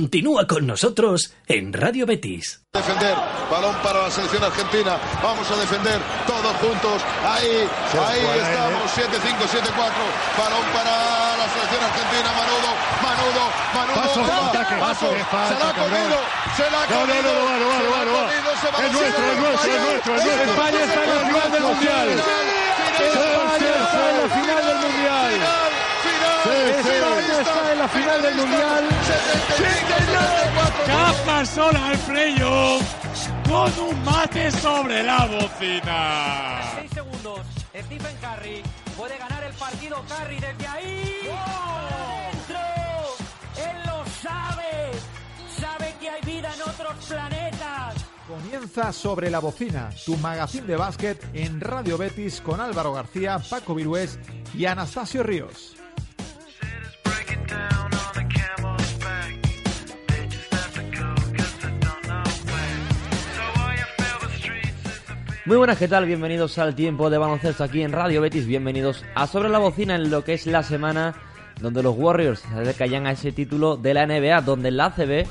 Continúa con nosotros en Radio Betis. Defender, balón para la selección argentina. Vamos a defender todos juntos. Ahí, ahí estamos. 7-5, 7-4. Balón para la selección argentina. Manudo, Manudo, Manudo. Paso, va, ataque, paso. falta, se la ha comido, se la ha No, no, comido. no, no, no, no, no, no. ese Es nuestro, es nuestro, es nuestro, es nuestro. España está en la final del Mundial. España está en la final del Mundial. España está en la final del Mundial. Capa sola al playoff con un mate sobre la bocina. 6 segundos. Stephen Curry puede ganar el partido. Curry desde ahí. ¡Dentro! Él lo sabe. Sabe que hay vida en otros planetas. Comienza sobre la bocina, tu magazín de básquet en Radio Betis con Álvaro García, Paco Virués y Anastasio Ríos. Muy buenas, ¿qué tal? Bienvenidos al tiempo de baloncesto aquí en Radio Betis. Bienvenidos a Sobre la Bocina en lo que es la semana donde los Warriors se acercan a ese título de la NBA, donde la ACB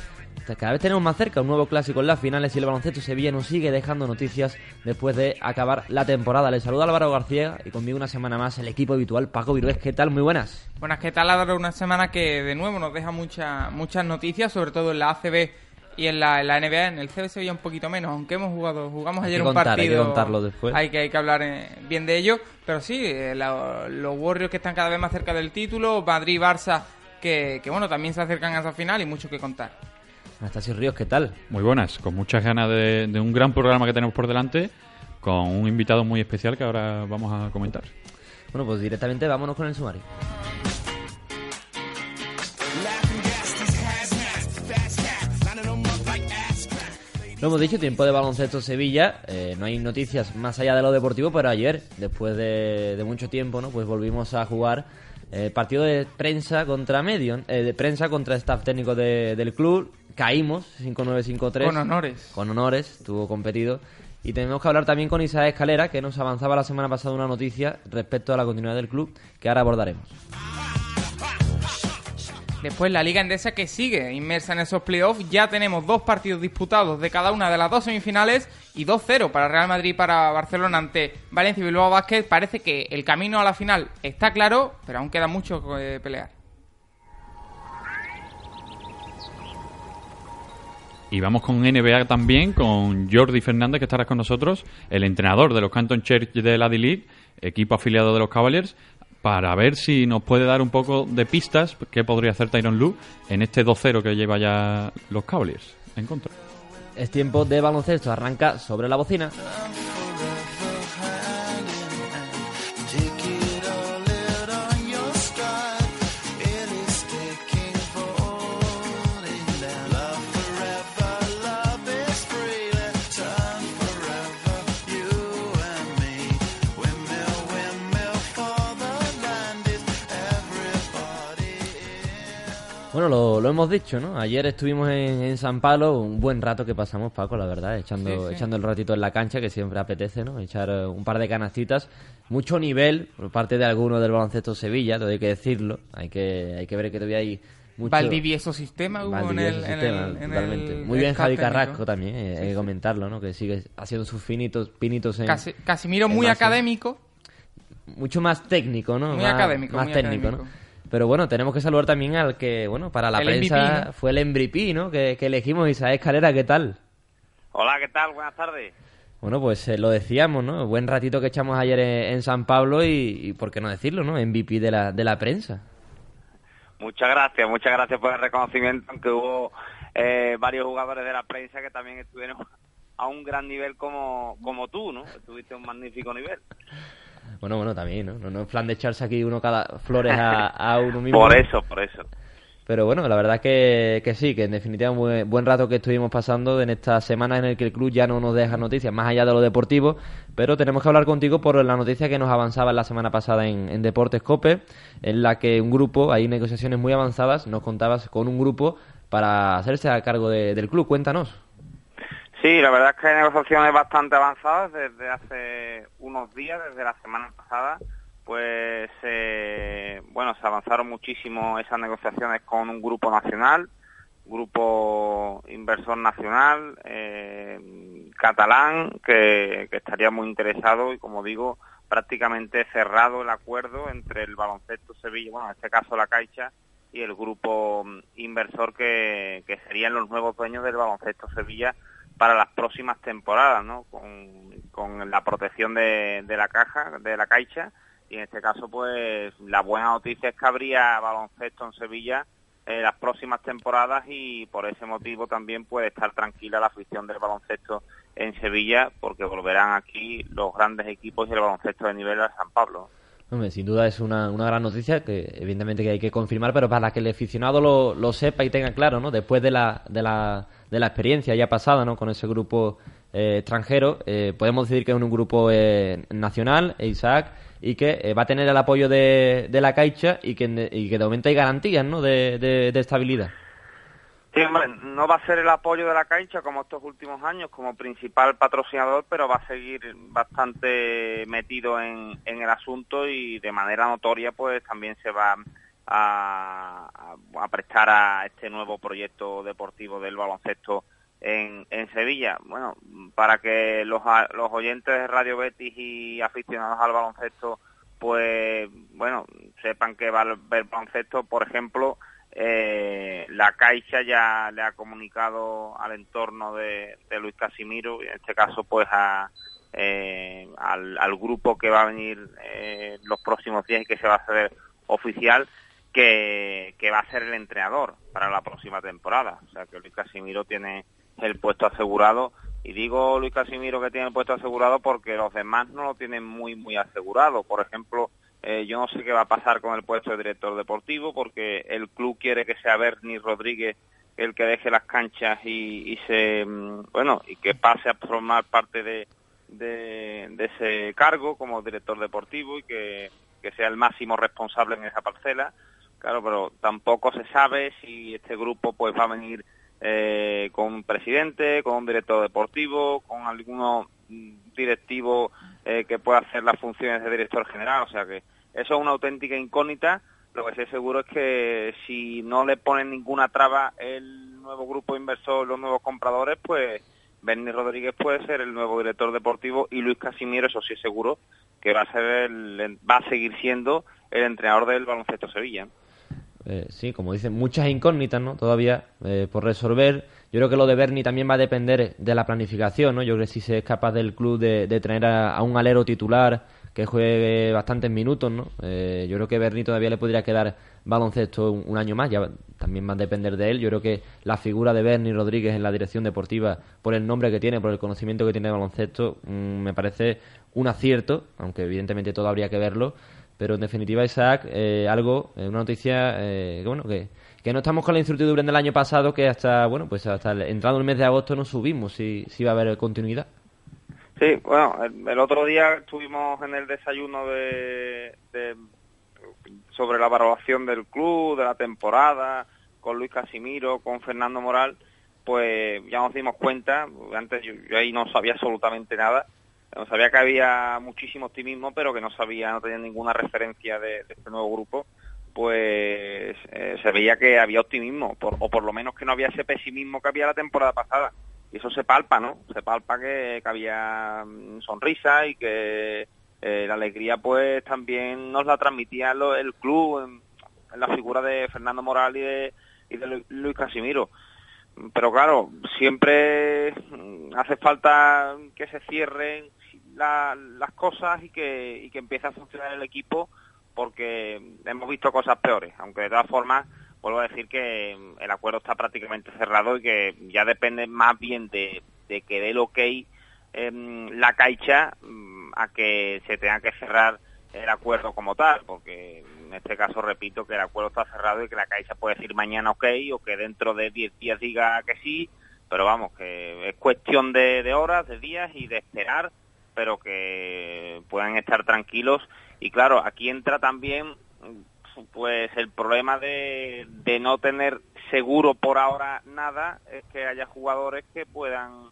cada vez tenemos más cerca un nuevo clásico en las finales y el baloncesto Sevilla nos sigue dejando noticias después de acabar la temporada. Les saluda Álvaro García y conmigo una semana más el equipo habitual Paco Virués. ¿Qué tal? Muy buenas. Buenas, ¿qué tal? Álvaro? Una semana que de nuevo nos deja mucha, muchas noticias, sobre todo en la ACB y en la, en la NBA. En el CB se veía un poquito menos, aunque hemos jugado, jugamos ayer un contar, hay que partido. contarlo después. Hay que, hay que hablar eh, bien de ello. Pero sí, eh, la- los Warriors que están cada vez más cerca del título, Madrid y Barça que, que bueno, también se acercan a esa final y mucho que contar. Anastasio Ríos, ¿qué tal? Muy buenas, con muchas ganas de, de un gran programa que tenemos por delante, con un invitado muy especial que ahora vamos a comentar. Bueno, pues directamente vámonos con el sumario. Lo hemos dicho, tiempo de baloncesto Sevilla. eh, no hay noticias más allá de lo deportivo, pero ayer, después de, de mucho tiempo, ¿no? Pues volvimos a jugar eh, partido de prensa contra Medion, eh, de prensa contra staff técnico de- del club. Caímos 5-9-5-3. Con honores. Con honores, estuvo competido. Y tenemos que hablar también con Isaac Escalera, que nos avanzaba la semana pasada una noticia respecto a la continuidad del club, que ahora abordaremos. Después la Liga Endesa que sigue inmersa en esos playoffs. Ya tenemos dos partidos disputados de cada una de las dos semifinales y 2-0 para Real Madrid y para Barcelona ante Valencia y Bilbao Basket. Parece que el camino a la final está claro, pero aún queda mucho que pelear. Y vamos con NBA también, con Jordi Fernández, que estará con nosotros, el entrenador de los Canton Church de la D-League, equipo afiliado de los Cavaliers, para ver si nos puede dar un poco de pistas que podría hacer Tyron Lue en este 2-0 que lleva ya los Cavaliers en contra. Es tiempo de baloncesto, arranca sobre la bocina. Lo, hemos dicho, ¿no? Ayer estuvimos en, en San Pablo, un buen rato que pasamos, Paco, la verdad, echando, Sí, sí. echando el ratito en la cancha, que siempre apetece, ¿no? Echar eh, un par de canastitas. Mucho nivel por parte de algunos del baloncesto Sevilla, todo hay que decirlo. Hay que, hay que ver que todavía hay mucho... Valdivieso sistema hubo en el, Valdivieso en sistema, el- en totalmente. el Muy bien Javi. Carrasco también, eh, hay que comentarlo, ¿no? Que sigue haciendo sus finitos, pinitos en... Casi- Casimiro en muy base. académico. mucho más técnico, ¿no? Muy más, académico, más muy técnico, académico. ¿no? Pero bueno, tenemos que saludar también al que, bueno, para la El prensa MVP, ¿no? fue el MVP, ¿no? Que, que elegimos, Isaac Escalera, ¿qué tal? Hola, ¿qué tal? Buenas tardes. Bueno, pues eh, lo decíamos, ¿no? Buen ratito que echamos ayer en, en San Pablo y, y, ¿por qué no decirlo, no? MVP de la, de la prensa. Muchas gracias, muchas gracias por el reconocimiento, aunque hubo eh, varios jugadores de la prensa que también estuvieron a un gran nivel como, como tú, ¿no? Tuviste un magnífico nivel. Bueno, bueno, también, ¿no? No, no es plan de echarse aquí uno cada flores a, a uno mismo. Por eso, por eso. Pero bueno, la verdad que, que sí, que en definitiva un buen, buen rato que estuvimos pasando en esta semana en el que el club ya no nos deja noticias más allá de lo deportivo, pero tenemos que hablar contigo por la noticia que nos avanzaba la semana pasada en, en Deportes Cope, en la que un grupo, hay negociaciones muy avanzadas, nos contabas con un grupo para hacerse a cargo de- del club. Cuéntanos. Sí, la verdad es que hay negociaciones bastante avanzadas desde hace unos días, desde la semana pasada, pues eh, bueno, se avanzaron muchísimo esas negociaciones con un grupo nacional, grupo inversor nacional, eh, catalán, que, estaría muy interesado y como digo, prácticamente cerrado el acuerdo entre el baloncesto Sevilla, bueno, en este caso la Caixa, y el grupo mm, inversor que serían los nuevos dueños del baloncesto Sevilla para las próximas temporadas, ¿no? Con, la protección de, la caja, de la caixa, y en este caso, pues, la buena noticia es que habría baloncesto en Sevilla en las próximas temporadas y por ese motivo también puede estar tranquila la afición del baloncesto en Sevilla porque volverán aquí los grandes equipos y el baloncesto de nivel a San Pablo. Sin duda es una, una gran noticia que evidentemente que hay que confirmar, pero para que el aficionado lo, lo sepa y tenga claro, ¿no? Después de la, de la, de la experiencia ya pasada, ¿no? Con ese grupo eh, extranjero, eh, podemos decir que es un grupo eh, nacional, Isaac, y que eh, va a tener el apoyo de, de la Caixa y que, y que de momento hay garantías, ¿no? De, de estabilidad. No va a ser el apoyo de la Caixa como estos últimos años como principal patrocinador, pero va a seguir bastante metido en, el asunto y de manera notoria pues también se va a, a- prestar a este nuevo proyecto deportivo del baloncesto en, Sevilla. Bueno, para que los, los oyentes de Radio Betis y aficionados al baloncesto pues bueno, sepan que va a haber baloncesto, por ejemplo, eh, la Caixa ya le ha comunicado al entorno de, Luis Casimiro, y en este caso pues a, eh, al, al grupo que va a venir eh, los próximos días y que se va a hacer oficial, que va a ser el entrenador para la próxima temporada. O sea que Luis Casimiro tiene el puesto asegurado. Y digo Luis Casimiro que tiene el puesto asegurado porque los demás no lo tienen muy, muy asegurado. Por ejemplo, eh, yo no sé qué va a pasar con el puesto de director deportivo porque el club quiere que sea Bernie Rodríguez el que deje las canchas y, se mm, bueno y que pase a formar parte de, ese cargo como director deportivo y que, que sea el máximo responsable en esa parcela. Claro pero tampoco se sabe si este grupo pues va a venir eh, con un presidente con un director deportivo con alguno mm, directivo eh, que pueda hacer las funciones de director general. O sea que eso es una auténtica incógnita lo que es seguro es que si no le ponen ninguna traba el nuevo grupo inversor, los nuevos compradores, pues Bernie Rodríguez puede ser el nuevo director deportivo y Luis Casimiro, eso sí es seguro, que va a ser el, va a seguir siendo el entrenador del baloncesto Sevilla. Eh, sí, como dicen, muchas incógnitas, ¿no? Todavía eh, por resolver. Yo creo que lo de Bernie también va a depender de la planificación, ¿no? Yo creo que si se es capaz del club de, de a un alero titular que juegue bastantes minutos, ¿no? Eh, yo creo que Bernie todavía le podría quedar baloncesto un, año más, ya también va a depender de él. Yo creo que la figura de Bernie Rodríguez en la dirección deportiva, por el nombre que tiene, por el conocimiento que tiene de baloncesto, mm, me parece un acierto, aunque evidentemente todo habría que verlo. Pero en definitiva, Isaac, eh, algo, eh, una noticia eh, que bueno, que, que no estamos con la incertidumbre del año pasado, que hasta, bueno, pues hasta el, entrando el mes de agosto no subimos si, si va a haber continuidad. Sí, bueno, el, otro día estuvimos en el desayuno de, sobre la valoración del club, de la temporada, con Luis Casimiro, con Fernando Moral, pues ya nos dimos cuenta, antes yo, yo ahí no sabía absolutamente nada, no sabía que había muchísimo optimismo, pero que no sabía, no tenía ninguna referencia de, de este nuevo grupo, pues eh, se veía que había optimismo, por- o por lo menos que no había ese pesimismo que había la temporada pasada. Y eso se palpa, ¿no? Se palpa que, había mm, sonrisa y que eh, la alegría pues también nos la transmitía el club en, la figura de Fernando Moral y de, Luis Casimiro. Pero claro, siempre mm, hace falta que se cierren la- las cosas y que empiece a funcionar el equipo porque hemos visto cosas peores, aunque de todas formas vuelvo a decir que mm, el acuerdo está prácticamente cerrado y que ya depende más bien de, que dé el ok em, la caixa mm, a que se tenga que cerrar el acuerdo como tal, porque en este caso repito que el acuerdo está cerrado y que la Caixa puede decir mañana ok o que dentro de 10 días diga que sí, pero vamos, que es cuestión de horas, de días y de esperar, pero que puedan estar tranquilos. Y claro, aquí entra también pues el problema de, no tener seguro por ahora nada, es que haya jugadores que puedan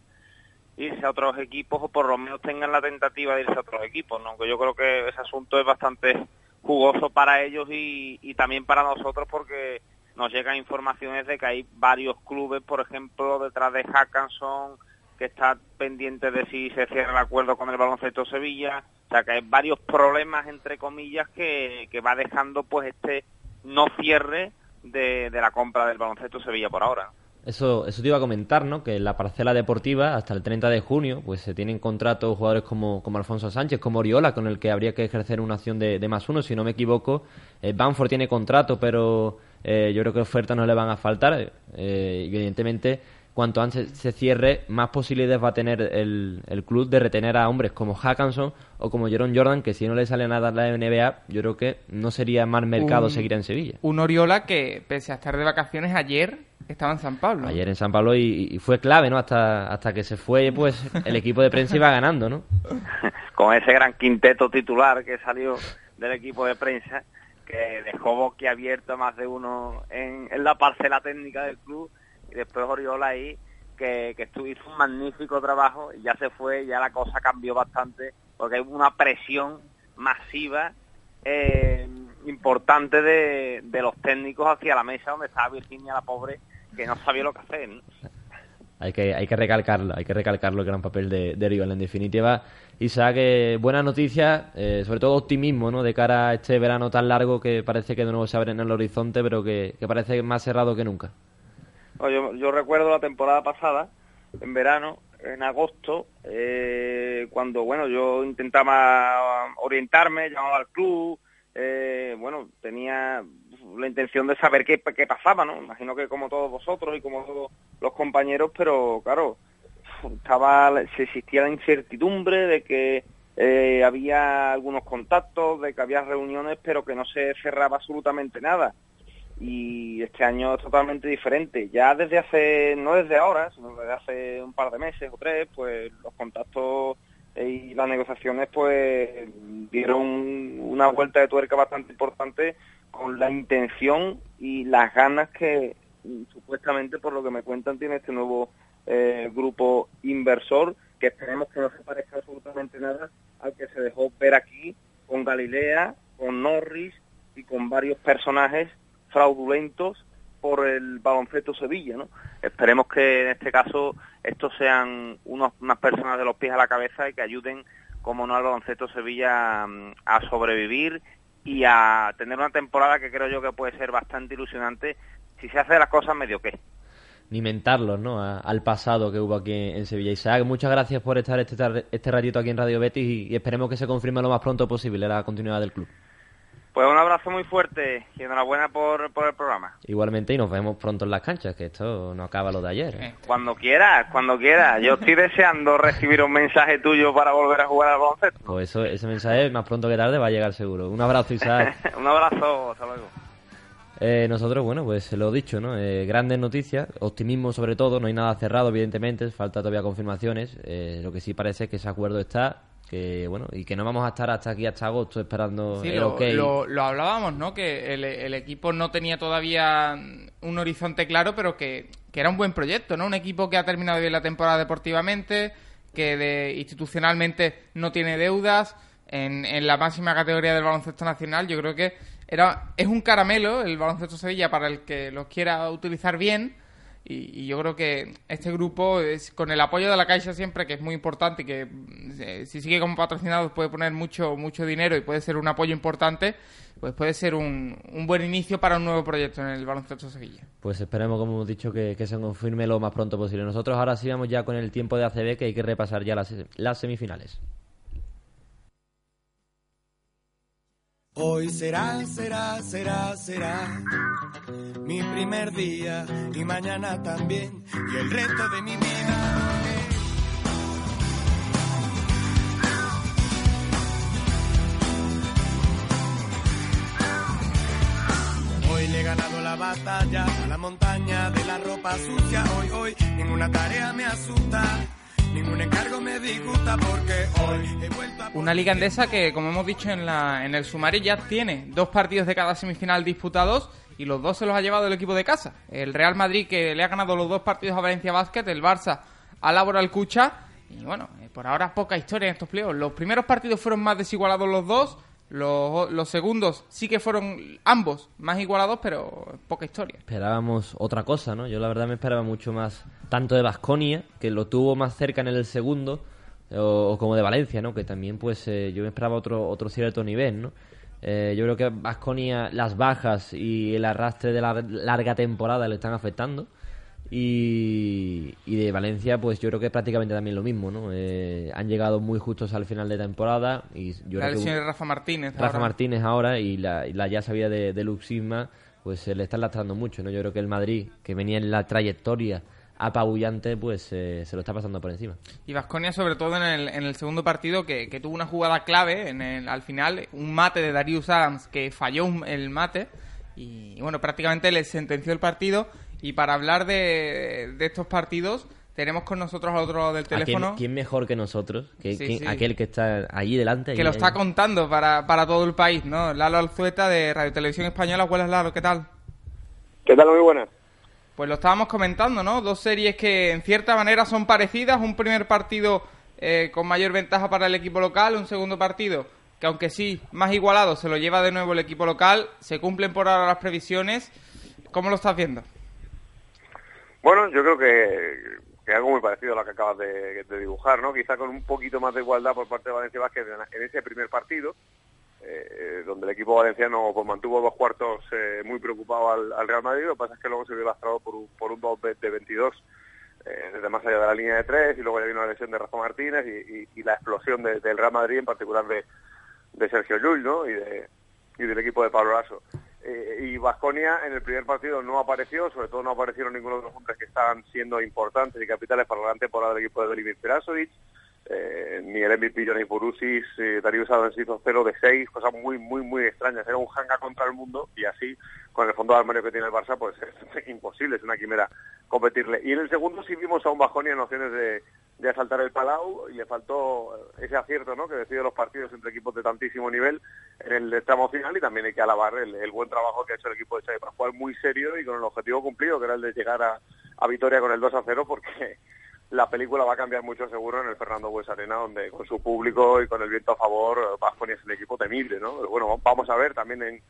irse a otros equipos o por lo menos tengan la tentativa de irse a otros equipos, ¿no? yo creo que ese asunto es bastante jugoso para ellos y, y también para nosotros porque nos llegan informaciones de que hay varios clubes, por ejemplo, detrás de Hackanson, está pendiente de si se cierra el acuerdo con el baloncesto Sevilla, o sea que hay varios problemas, entre comillas, que, que va dejando pues este no cierre de, de la compra del baloncesto Sevilla por ahora. Eso, eso te iba a comentar, ¿no? Que en la parcela deportiva, hasta el 30 de junio, pues se tienen contratos jugadores como, como Alfonso Sánchez, como Oriola, con el que habría que ejercer una acción de, de más uno, si no me equivoco. Eh, Banford tiene contrato, pero eh, yo creo que ofertas no le van a faltar. Eh, evidentemente, cuanto antes se cierre, más posibilidades va a tener el, el club de retener a hombres como Hackanson o como Jerome Jordan, que si no le sale nada a la NBA, yo creo que no sería más mercado Un- seguir en Sevilla. Un Oriola que, pese a estar de vacaciones ayer, estaba en San Pablo. Ayer en San Pablo y, y fue clave, ¿no? Hasta, hasta que se fue, pues el equipo de prensa iba ganando, ¿no? con ese gran quinteto titular que salió del equipo de prensa, que dejó boquiabierto a más de uno en, en la parcela técnica del club, y después Oriola ahí, que, que hizo un magnífico trabajo, y ya se fue, ya la cosa cambió bastante, porque hay una presión masiva eh, importante de, de los técnicos hacia la mesa, donde estaba Virginia la pobre, que no sabía lo que hacer. Hay que, hay que recalcarlo, hay que recalcarlo el gran papel de, de Oriola. En definitiva, Isaac, eh, buena noticia, eh, sobre todo optimismo, ¿no? De cara a este verano tan largo que parece que de nuevo se abre en el horizonte, pero que, que parece más cerrado que nunca. Yo, yo recuerdo la temporada pasada, en verano, en agosto, eh, cuando bueno yo intentaba orientarme, llamaba al club, eh, bueno, tenía la intención de saber qué, qué pasaba, ¿no? Imagino que como todos vosotros y como todos los compañeros, pero claro, estaba se existía la incertidumbre de que eh, había algunos contactos, de que había reuniones, pero que no se cerraba absolutamente nada y este año es totalmente diferente. Ya desde hace, no desde ahora, sino desde hace un par de meses o tres, pues los contactos y las negociaciones pues dieron una vuelta de tuerca bastante importante con la intención y las ganas que supuestamente por lo que me cuentan tiene este nuevo eh, grupo inversor que esperemos que no se parezca absolutamente nada al que se dejó ver aquí con Galilea, con Norris y con varios personajes fraudulentos por el baloncesto Sevilla, ¿no? Esperemos que en este caso estos sean unos, unas personas de los pies a la cabeza y que ayuden, como no, al baloncesto Sevilla mm, a sobrevivir y a tener una temporada que creo yo que puede ser bastante ilusionante si se hace las cosas medio que. Ni mentarlos, ¿no? Al pasado que hubo aquí en Sevilla. Isaac, muchas gracias por estar este, este ratito aquí en Radio Betis y esperemos que se confirme lo más pronto posible la continuidad del club. Pues un abrazo muy fuerte y enhorabuena por, por el programa. Igualmente y nos vemos pronto en las canchas, que esto no acaba lo de ayer. ¿eh? Cuando quieras, cuando quieras. Yo estoy deseando recibir un mensaje tuyo para volver a jugar al baloncesto. Pues eso, ese mensaje más pronto que tarde va a llegar seguro. Un abrazo, Isaac. un abrazo, hasta luego. Eh, nosotros, bueno, pues lo dicho, ¿no? Eh, grandes noticias, optimismo sobre todo, no hay nada cerrado, evidentemente, falta todavía confirmaciones. Eh, lo que sí parece es que ese acuerdo está, que bueno, y que no vamos a estar hasta aquí, hasta agosto, esperando Sí, el lo, lo- lo hablábamos, ¿no? Que el, el equipo no tenía todavía un horizonte claro, pero que, que era un buen proyecto, ¿no? Un equipo que ha terminado bien la temporada deportivamente, que de, institucionalmente no tiene deudas, en, en la máxima categoría del baloncesto nacional. Yo creo que era es un caramelo el baloncesto Sevilla para el que los quiera utilizar bien. Y, y yo creo que este grupo, es, con el apoyo de la Caixa siempre, que es muy importante y que eh, si sigue como patrocinado puede poner mucho mucho dinero y puede ser un apoyo importante, pues puede ser un, un buen inicio para un nuevo proyecto en el baloncesto Sevilla. Pues esperemos, como hemos dicho, que, se confirme lo más pronto posible. Nosotros ahora sí vamos ya con el tiempo de ACB, que hay que repasar ya las, las semifinales. Hoy será, será, será, será mi primer día y mañana también y el resto de mi vida. ganado la batalla, a la montaña de la ropa sucia. Hoy, hoy, ninguna tarea me asusta. Ningún encargo me disgusta porque hoy he vuelto a... Una liga endesa que, como hemos dicho en, la, en el sumario, ya tiene dos partidos de cada semifinal disputados y los dos se los ha llevado el equipo de casa. El Real Madrid que le ha ganado los dos partidos a Valencia Basket, el Barça a Laboral Cucha. Y bueno, eh, por ahora poca historia en estos playoffs. Los primeros partidos fueron más desigualados los dos. Los, los segundos sí que fueron ambos más igualados, pero poca historia. Esperábamos otra cosa, ¿no? Yo la verdad me esperaba mucho más, tanto de Basconia, que lo tuvo más cerca en el segundo, o, o como de Valencia, ¿no? Que también, pues, eh, yo me esperaba otro, otro cierto nivel, ¿no? Eh, yo creo que Basconia, las bajas y el arrastre de la larga temporada le están afectando. Y, y de Valencia, pues yo creo que prácticamente también lo mismo, ¿no? Eh, han llegado muy justos al final de temporada. y yo La creo que- de Rafa Martínez. Rafa ahora. Martínez ahora y la, y la ya sabía de, de Luxisma, pues se le está lastrando mucho, ¿no? Yo creo que el Madrid, que venía en la trayectoria apabullante, pues eh, se lo está pasando por encima. Y Vasconia, sobre todo en el, en el segundo partido, que, que tuvo una jugada clave en el, al final, un mate de Darius Adams que falló un- el mate. Y bueno, prácticamente le sentenció el partido. Y para hablar de, de estos partidos, tenemos con nosotros al otro lado del ¿A quién, teléfono quién mejor que nosotros? Que, Sí, quién- sí. Aquel que está allí delante. que allí lo está contando para, para todo el país, ¿no? Lalo Alzueta de Radio Televisión Española. Buenas, Lalo, ¿qué tal? ¿Qué tal? Muy buenas. Pues lo estábamos comentando, ¿no? Dos series que en cierta manera son parecidas. Un primer partido eh, con mayor ventaja para el equipo local, un segundo partido que aunque sí, más igualado, se lo lleva de nuevo el equipo local. Se cumplen por ahora las previsiones. ¿Cómo lo estás viendo? Bueno, yo creo que, algo muy parecido a lo que acabas de, dibujar, ¿no? Quizá con un poquito más de igualdad por parte de Valencia Vázquez en, ese primer partido, eh, donde el equipo valenciano pues, mantuvo dos cuartos eh, muy preocupado al, al Real Madrid. Lo que pasa es que luego se vio lastrado por un, por un 2 de 22 eh, desde más allá de la línea de tres y luego ya vino la lesión de Rafa Martínez y, y- la explosión de- del Real Madrid, en particular de, de Sergio Llull, ¿no? Y, de, y del equipo de Pablo Lasso. Eh, y Vasconia en el primer partido no apareció, sobre todo no aparecieron ninguno de los hombres que estaban siendo importantes y capitales para la temporada del equipo de Velimir Perasovic. Eh, ni el MVP Johnny Purusis, eh, Darío Adams hizo 0 de 6, cosas muy, muy, muy extrañas. Era un hanga contra el mundo y así, con el fondo de armario que tiene el Barça, pues es imposible, es una quimera competirle. Y en el segundo sí vimos a un Bajonia en opciones de, de asaltar el Palau y le faltó eh, ese acierto ¿no? que decide los partidos entre equipos de tantísimo nivel en el tramo final y también hay que alabar el, buen trabajo que ha hecho el equipo de Xavi Pascual, muy serio y con el objetivo cumplido, que era el de llegar a, a Vitoria con el 2 a 0 porque la película va a cambiar mucho seguro en el Fernando Bues Arena, donde con su público y con el viento a favor, Vasconia es el equipo temible, ¿no? Bueno, vamos a ver también en,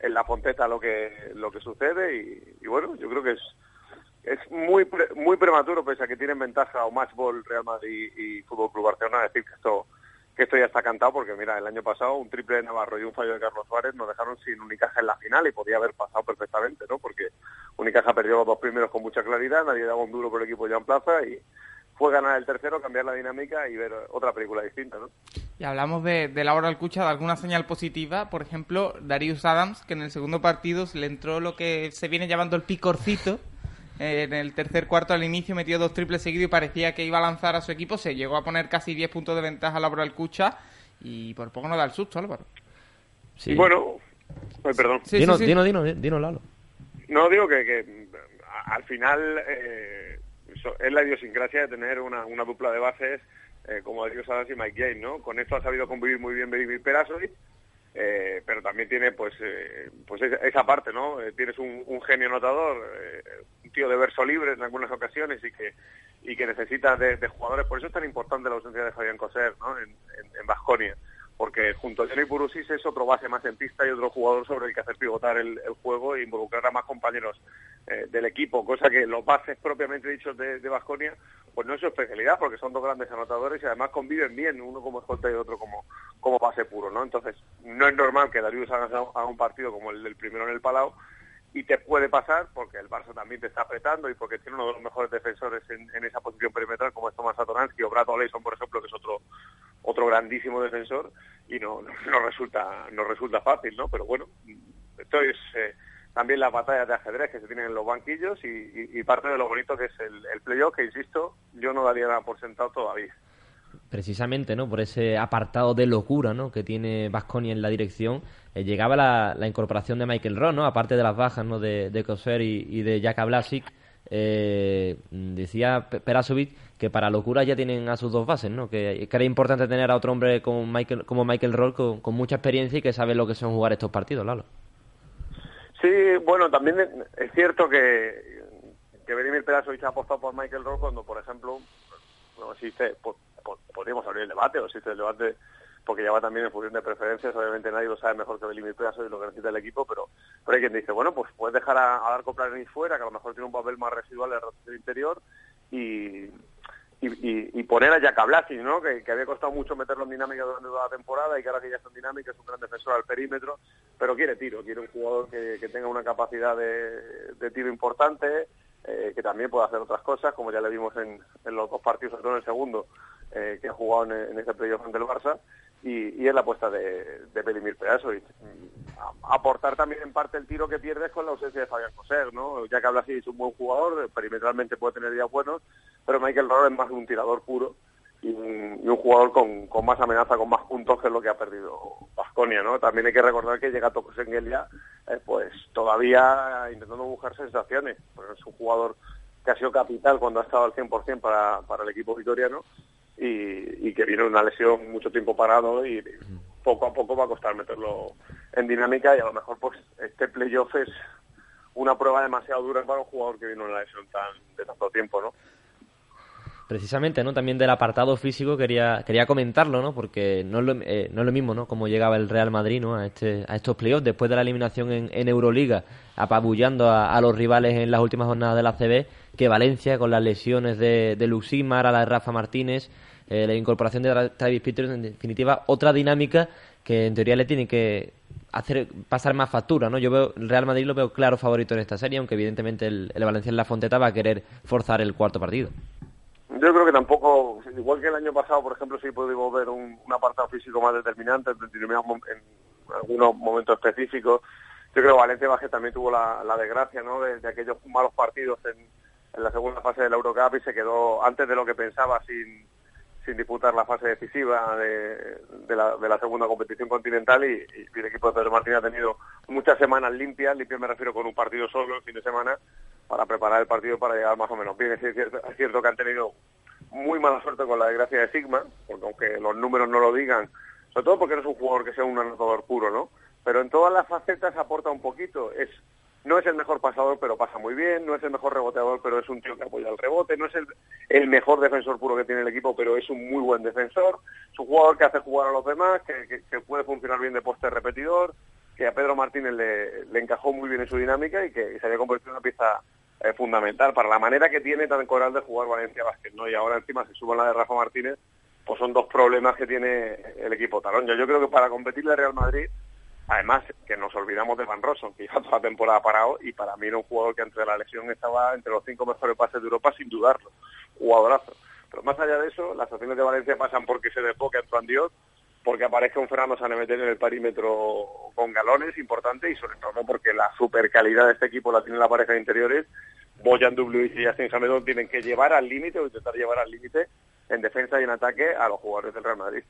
en la Fonteta lo que lo que sucede y, y bueno, yo creo que es es muy muy prematuro pese a que tienen ventaja o match ball Real Madrid y Fútbol Club Barcelona decir que esto que esto ya está cantado porque mira el año pasado un triple de Navarro y un fallo de Carlos Suárez nos dejaron sin Unicaja en la final y podía haber pasado perfectamente no porque Unicaja perdió los dos primeros con mucha claridad nadie daba un duro por el equipo de Joan Plaza y fue ganar el tercero cambiar la dinámica y ver otra película distinta no Y hablamos de, de Laura Alcucha, de alguna señal positiva. Por ejemplo, Darius Adams, que en el segundo partido se le entró lo que se viene llamando el picorcito. En el tercer cuarto al inicio metió dos triples seguidos y parecía que iba a lanzar a su equipo. Se llegó a poner casi 10 puntos de ventaja a Laura Alcucha. Y por poco no da el susto, Álvaro. Sí. bueno ay, perdón Sí, dino, sí, sí. dino, dino, dino, Lalo. No, digo que, que al final eh, es la idiosincrasia de tener una, una dupla de bases eh, como Darius Adams y Mike James, ¿no? Con esto ha sabido convivir muy bien Benjamin Perasovic, eh, pero también tiene pues eh, pues esa, parte, ¿no? Eh, tienes un, genio anotador, eh, un tío de verso libre en algunas ocasiones y que y que necesita de, jugadores, por eso es tan importante la ausencia de Fabián Coser, ¿no? En, en, en porque junto a Johnny Purusis es otro base más en pista y otro jugador sobre el que hacer pivotar el, juego e involucrar a más compañeros eh, del equipo, cosa que los bases propiamente dichos de, Baskonia, pues no es su especialidad, porque son dos grandes anotadores y además conviven bien, uno como escolta y otro como, como base puro, ¿no? Entonces, no es normal que Darius haga, haga un partido como el del primero en el Palau, y te puede pasar porque el Barça también te está apretando y porque tiene uno de los mejores defensores en, esa posición perimetral como es Tomás Satoransky o Brad Oleson, por ejemplo, que es otro otro grandísimo defensor y no, no, resulta no resulta fácil, ¿no? Pero bueno, esto es eh, también las batallas de ajedrez que se tienen en los banquillos y, y- parte de lo bonito que es el playoff, que insisto, yo no daría nada por sentado todavía. Precisamente, ¿no? Por ese apartado de locura, ¿no? Que tiene Vasconi en la dirección, eh, llegaba la, incorporación de Michael Ross, ¿no? Aparte de las bajas, ¿no? De, de y, de Jaka Blasic, eh, decía Perasovic que para locura ya tienen a sus dos bases, ¿no? Que, era importante tener a otro hombre como Michael, como Michael Roll con, mucha experiencia y que sabe lo que son jugar estos partidos, Lalo. Sí, bueno, también es cierto que, que Benimir Perasovic ha apostado por Michael Roll cuando, por ejemplo, no existe, podríamos abrir el debate, o existe el debate porque ya va también en función de preferencias, obviamente nadie lo sabe mejor que Belimir Pedazo y lo que necesita el equipo, pero, hay quien dice, bueno, pues puedes dejar a, a Darko Planis fuera, que a lo mejor tiene un papel más residual en el interior, y, y, y, poner a Jack ¿no? Que, había costado mucho meterlo en dinámica durante toda la temporada y que ahora que ya está en dinámica es un gran defensor al perímetro, pero quiere tiro, quiere un jugador que, tenga una capacidad de tiro importante, eh, que también puede hacer otras cosas, como ya le vimos en, los dos partidos, sobre todo en el segundo, eh, que ha jugado en, en ese playoff ante el Barça, y, y es la apuesta de, de Belimir y Aportar también en parte el tiro que pierdes con la ausencia de Fabián Coser, ¿no? Ya que habla así, es un buen jugador, perimetralmente puede tener días buenos, pero Michael Rohr es más un tirador puro y un, jugador con, más amenaza, con más puntos que lo que ha perdido Vasconia, ¿no? También hay que recordar que llega Tokosengelia, eh, pues todavía intentando buscar sensaciones, pues es un jugador que ha sido capital cuando ha estado al 100% para, para el equipo vitoriano y, que viene una lesión mucho tiempo parado y poco a poco va a costar meterlo en dinámica y a lo mejor pues este playoff es una prueba demasiado dura para un jugador que vino en una lesión tan de tanto tiempo, ¿no? Precisamente, ¿no? También del apartado físico quería quería comentarlo, ¿no? Porque no es lo, eh, no es lo mismo, ¿no? Como llegaba el Real Madrid, ¿no? A, este, a estos playoffs después de la eliminación en, Euroliga, apabullando a, los rivales en las últimas jornadas de la CB, que Valencia con las lesiones de, de Luximar, a la de Rafa Martínez, eh, la incorporación de Travis Peters, en definitiva, otra dinámica que en teoría le tiene que hacer pasar más factura, ¿no? Yo veo el Real Madrid lo veo claro favorito en esta serie, aunque evidentemente el, el Valencia en la Fonteta va a querer forzar el cuarto partido. Yo creo que tampoco, igual que el año pasado, por ejemplo, sí pudimos ver un, apartado físico más determinante en, algunos momentos específicos. Yo creo que Valencia Baje también tuvo la, desgracia ¿no? de, aquellos malos partidos en, la segunda fase del Eurocup y se quedó antes de lo que pensaba sin, sin disputar la fase decisiva de, la, segunda competición continental y, el equipo de Pedro Martín ha tenido muchas semanas limpias, limpias me refiero con un partido solo el fin de semana, para preparar el partido para llegar más o menos bien. Es cierto, es cierto que han tenido muy mala suerte con la desgracia de Sigma, porque aunque los números no lo digan, sobre todo porque no es un jugador que sea un anotador puro, ¿no? Pero en todas las facetas aporta un poquito. Es no es el mejor pasador, pero pasa muy bien, no es el mejor reboteador, pero es un tío que apoya el rebote, no es el, el mejor defensor puro que tiene el equipo, pero es un muy buen defensor, es un jugador que hace jugar a los demás, que, que, puede funcionar bien de poste repetidor, que a Pedro Martínez le, encajó muy bien en su dinámica y que se había convertido en una pieza eh, fundamental para la manera que tiene tan coral de jugar Valencia Vázquez, ¿no? Y ahora encima se sube la de Rafa Martínez, pues son dos problemas que tiene el equipo talón. Yo, yo creo que para competirle al Real Madrid Además, que nos olvidamos de Van Rossum, que lleva toda la temporada parado y para mí era un jugador que entre la lesión estaba entre los cinco mejores pases de Europa sin dudarlo. Jugadorazo. Pero más allá de eso, las acciones de Valencia pasan porque se desboque Antoine Dios, porque aparezca un Fernando Sanemeter en el perímetro con galones importante y sobre todo porque la super calidad de este equipo la tiene la pareja de interiores. Boyan W y Justin Hamilton tienen que llevar al límite o intentar llevar al límite en defensa y en ataque a los jugadores del Real Madrid.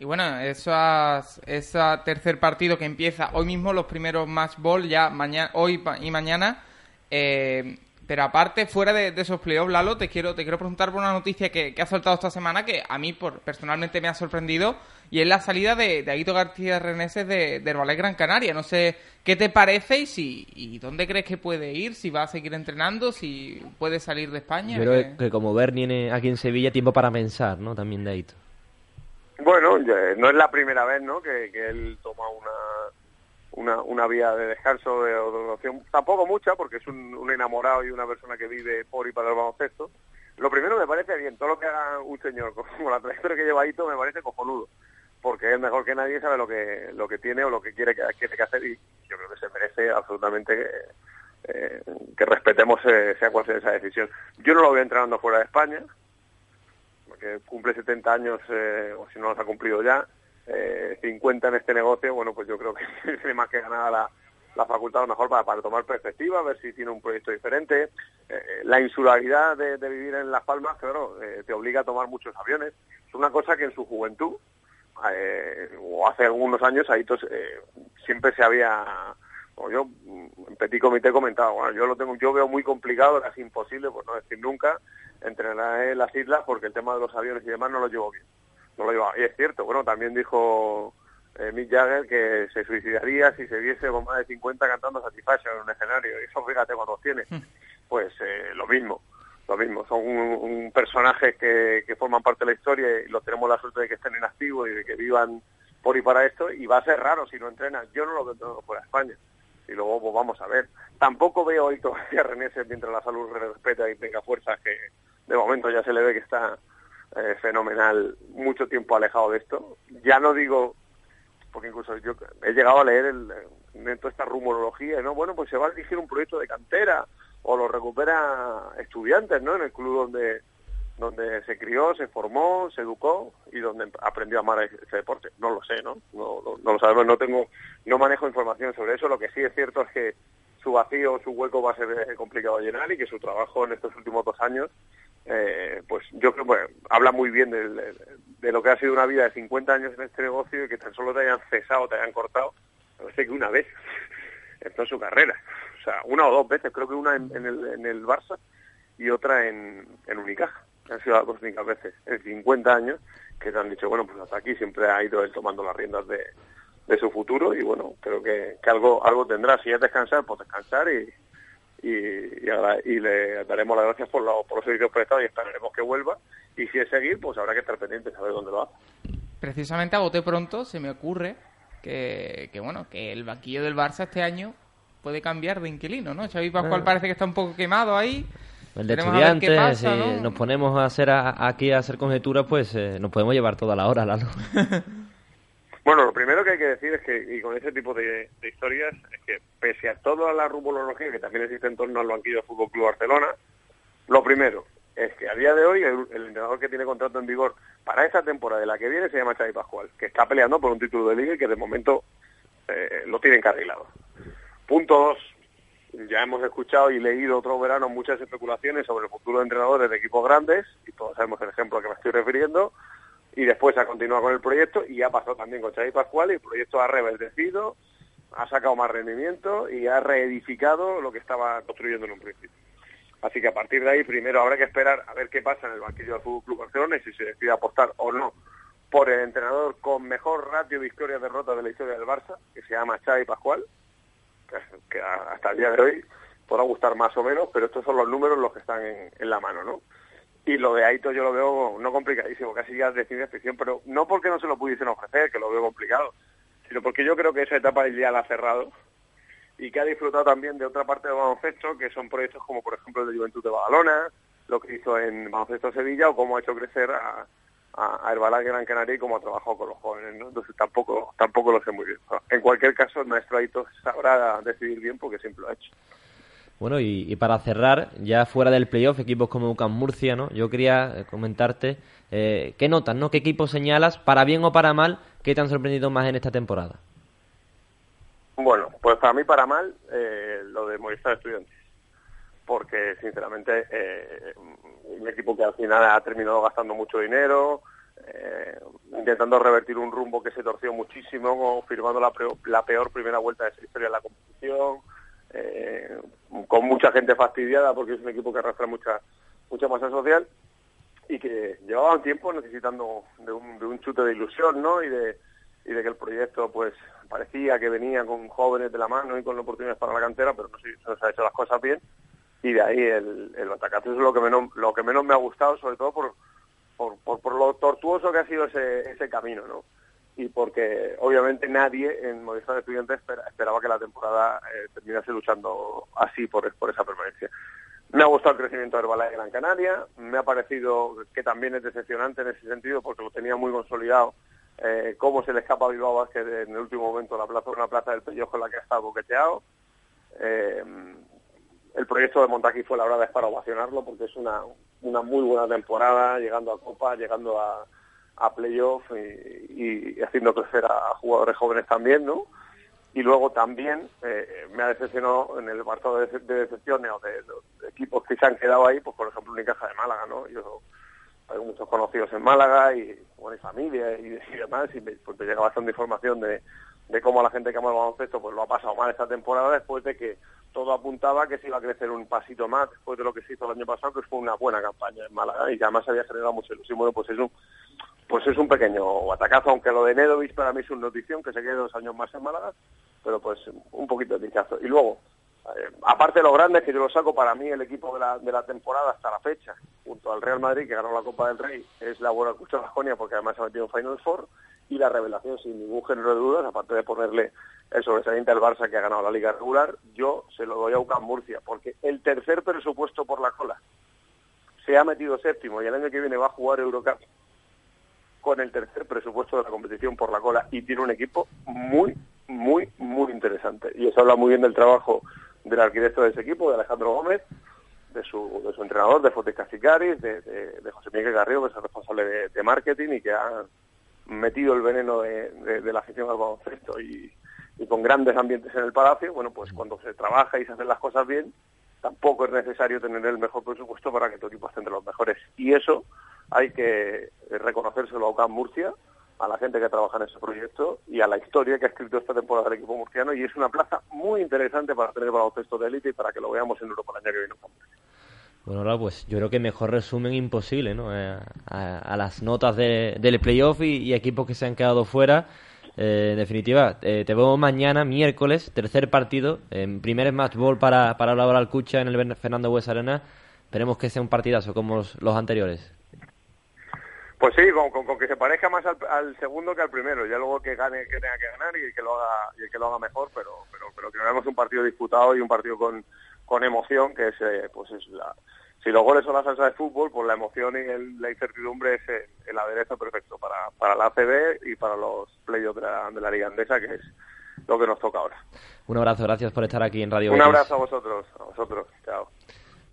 Y bueno, esas, tercer partido que empieza hoy mismo, los primeros match ball, ya mañana, hoy y mañana. Eh, pero aparte, fuera de, esos playoffs, Lalo, te quiero, te quiero preguntar por una noticia que, ha soltado esta semana que a mí por, personalmente me ha sorprendido y es la salida de, de Aguito García Reneses de, de Gran Canaria. No sé qué te parece y, si, y dónde crees que puede ir, si va a seguir entrenando, si puede salir de España. Pero que, como Bernie aquí en Sevilla, tiempo para pensar, ¿no? También de Aito. Bueno, no es la primera vez, ¿no? Que, él toma una, una, vía de descanso, de, opción, tampoco mucha, porque es un, enamorado y una persona que vive por y para el baloncesto. Lo primero me parece bien, todo lo que haga un señor como la trayectoria que lleva Aito me parece cojonudo, porque es mejor que nadie sabe lo que lo que tiene o lo que quiere, quiere que hacer y yo creo que se merece absolutamente que, eh, que respetemos eh, sea cual sea esa decisión. Yo no lo voy entrenando fuera de España, que cumple 70 años, eh, o si no los ha cumplido ya, eh, 50 en este negocio, bueno, pues yo creo que tiene más que ganada la, la facultad a lo mejor para, tomar perspectiva, ver si tiene un proyecto diferente. Eh, la insularidad de, vivir en Las Palmas, claro, eh, te obliga a tomar muchos aviones. Es una cosa que en su juventud, eh, o hace algunos años, ahí siempre se había, como yo en Petit Comité comentaba, bueno, yo lo tengo, yo veo muy complicado, casi imposible, por no decir nunca, entrenar en las islas porque el tema de los aviones y demás no lo llevo bien. No lo llevo, y es cierto, bueno, también dijo eh, Mick Jagger que se suicidaría si se viese con más de 50 cantando Satisfaction en un escenario. Y eso fíjate cuántos tiene. Hmm. Pues eh, lo mismo, lo mismo. Son un, personajes que, que, forman parte de la historia y los tenemos la suerte de que estén en activo y de que vivan por y para esto. Y va a ser raro si no entrenan. Yo no lo veo fuera de España. Y luego pues vamos a ver. Tampoco veo hoy todavía a René mientras la salud respeta y tenga fuerzas que de momento ya se le ve que está eh, fenomenal mucho tiempo alejado de esto. Ya no digo porque incluso yo he llegado a leer el, toda esta rumorología, ¿no? Bueno, pues se va a dirigir un proyecto de cantera o lo recupera estudiantes, ¿no? En el club donde donde se crió, se formó, se educó y donde aprendió a amar ese deporte. No lo sé, ¿no? No, no, lo sabemos, no tengo, no manejo información sobre eso. Lo que sí es cierto es que su vacío, su hueco va a ser eh, complicado de llenar y que su trabajo en estos últimos dos años, eh, pues yo creo que habla muy bien de lo que ha sido una vida de 50 años en este negocio y que tan solo te hayan cesado, te hayan cortado, parece que una vez en toda su carrera. O sea, una o dos veces, creo que una en, el, en el Barça y otra en, en Unicaja. Han sido las dos únicas veces en 50 años que te han dicho, bueno, pues hasta aquí siempre ha ido él tomando las riendas de, de su futuro y bueno, creo que, que algo algo tendrá. Si es descansar, pues descansar y, y, le daremos las gracias por, por los servicios prestados y esperaremos que vuelva. Y si es seguir, pues habrá que estar pendiente, saber dónde lo hace. Precisamente a bote pronto se me ocurre que, bueno, que el banquillo del Barça este año puede cambiar de inquilino, ¿no? Xavi Pascual ah. parece que está un poco quemado ahí. El de estudiantes, si nos ponemos a hacer aquí a hacer conjeturas, pues eh, nos podemos llevar toda la hora, ¿no? Bueno, lo primero que hay que decir es que, y con ese tipo de, historias, es que pese a toda la rumorología que también existe en torno al banquillo del Fútbol Club Barcelona, lo primero es que a día de hoy el, entrenador que tiene contrato en vigor para esa temporada de la que viene se llama Xavi Pascual, que está peleando por un título de liga y que de momento eh, lo tiene encarrilado. Punto dos, ya hemos escuchado y leído otro verano muchas especulaciones sobre el futuro de entrenadores de equipos grandes, y todos sabemos el ejemplo a que me estoy refiriendo, y después ha continuado con el proyecto y ha pasado también con Xavi Pascual y el proyecto ha reverdecido, ha sacado más rendimiento y ha reedificado lo que estaba construyendo en un principio. Así que a partir de ahí primero habrá que esperar a ver qué pasa en el banquillo del Fútbol Club Barcelona y si se decide apostar o no por el entrenador con mejor ratio de victorias-derrotas de la historia del Barça, que se llama Xavi Pascual, que, hasta el día de hoy podrá gustar más o menos, pero estos son los números los que están en, en la mano, ¿no? Y lo de Aito yo lo veo no complicadísimo, casi ya de ciencia ficción, pero no porque no se lo pudiesen ofrecer, que lo veo complicado, sino porque yo creo que esa etapa ya la ha cerrado y que ha disfrutado también de otra parte del baloncesto, que son proyectos como por ejemplo el de Juventud de Badalona, lo que hizo en Baloncesto Sevilla o cómo ha hecho crecer a, a, Herbalife Gran Canaria y cómo ha trabajado con los jóvenes, ¿no? Entonces tampoco, tampoco lo sé muy bien. En cualquier caso, el maestro Aito sabrá decidir bien porque siempre lo ha hecho. Bueno, y, para cerrar, ya fuera del playoff, equipos como UCAM Murcia, ¿no? Yo quería eh, comentarte eh, qué notas, ¿no? ¿Qué equipos señalas, para bien o para mal, que te han sorprendido más en esta temporada? Bueno, pues para mí para mal eh, lo de Movistar Estudiantes, porque sinceramente eh, un equipo que al final ha terminado gastando mucho dinero, intentando revertir un rumbo que se torció muchísimo, firmando la, la peor primera vuelta de su historia en la competición, eh, con mucha gente fastidiada porque es un equipo que arrastra mucha mucha masa social y que llevaban tiempo necesitando de un, de un chute de ilusión, ¿no? Y de, y de que el proyecto, pues, parecía que venía con jóvenes de la mano y con oportunidades para la cantera, pero no, no se ha hecho las cosas bien. Y de ahí el, el es lo que menos, lo que menos me ha gustado, sobre todo por, por, por, por lo tortuoso que ha sido ese, ese camino, ¿no? Y porque obviamente nadie en Movistar Estudiantes esperaba que la temporada eh, terminase luchando así por, por esa permanencia. Me ha gustado el crecimiento de Herbalife Gran Canaria, me ha parecido que también es decepcionante en ese sentido porque lo tenía muy consolidado eh, cómo se le escapa a Bilbao Vázquez en el último momento la plaza, una plaza del pellejo en la que ha estado boqueteado. Eh, el proyecto de Montaquí fue la hora de estar ovacionarlo porque es una, una muy buena temporada, llegando a Copa, llegando a, a playoff y, haciendo crecer a jugadores jóvenes también, ¿no? Y luego también eh, me ha decepcionado en el apartado de, de decepciones o de, de, equipos que se han quedado ahí, pues por ejemplo Unicaja de Málaga, ¿no? Yo hay muchos conocidos en Málaga y, bueno, y familia y, y demás, y me, pues me llega bastante información de, de cómo la gente que ama el baloncesto pues lo ha pasado mal esta temporada después de que todo apuntaba que se iba a crecer un pasito más después de lo que se hizo el año pasado, que fue una buena campaña en Málaga y que además había generado mucha ilusión. Bueno, pues es un, pues es un pequeño atacazo, aunque lo de Nedovic para mí es una notición, que se quede dos años más en Málaga, pero pues un poquito de pinchazo. Y luego, eh, aparte de lo grande que yo lo saco para mí el equipo de la, de la temporada hasta la fecha, junto al Real Madrid que ganó la Copa del Rey, es la buena Cucha Bajonia porque además ha metido en Final Four y la revelación sin ningún género de dudas, aparte de ponerle el sobresaliente al Barça que ha ganado la liga regular, yo se lo doy a UCAM Murcia, porque el tercer presupuesto por la cola se ha metido séptimo y el año que viene va a jugar Eurocup con el tercer presupuesto de la competición por la cola y tiene un equipo muy, muy, muy interesante. Y eso habla muy bien del trabajo del arquitecto de ese equipo, de Alejandro Gómez, de su, de su entrenador, de Fotis de, de, José Miguel Garrido, que es el responsable de, de marketing y que ha metido el veneno de, de la afición al baloncesto y, y con grandes ambientes en el palacio, bueno, pues cuando se trabaja y se hacen las cosas bien, tampoco es necesario tener el mejor presupuesto para que tu equipo esté entre los mejores. Y eso hay que reconocérselo a UCAM Murcia, a la gente que trabaja en ese proyecto y a la historia que ha escrito esta temporada el equipo murciano y es una plaza muy interesante para tener baloncesto de élite y para que lo veamos en Europa el año que viene. Bueno, pues yo creo que mejor resumen imposible, ¿no? Eh, a, las notas de, del playoff y, equipos que se han quedado fuera. Eh, en definitiva, eh, te vemos mañana, miércoles, tercer partido, en primer match ball para, para Laura Alcucha en el Fernando Hues Arena. Esperemos que sea un partidazo como los, anteriores. Pues sí, con, con, que se parezca más al, segundo que al primero, ya luego que gane que tenga que ganar y que lo haga y que lo haga mejor, pero pero pero que veamos un partido disputado y un partido con, con emoción, que es eh, pues es la si los goles son la salsa de fútbol, pues la emoción y el, la incertidumbre es el, el, aderezo perfecto para, para la ACB y para los playoffs de la, de la Liga Andesa, que es lo que nos toca ahora. Un abrazo, gracias por estar aquí en Radio Un Betis. abrazo a vosotros, a vosotros, chao.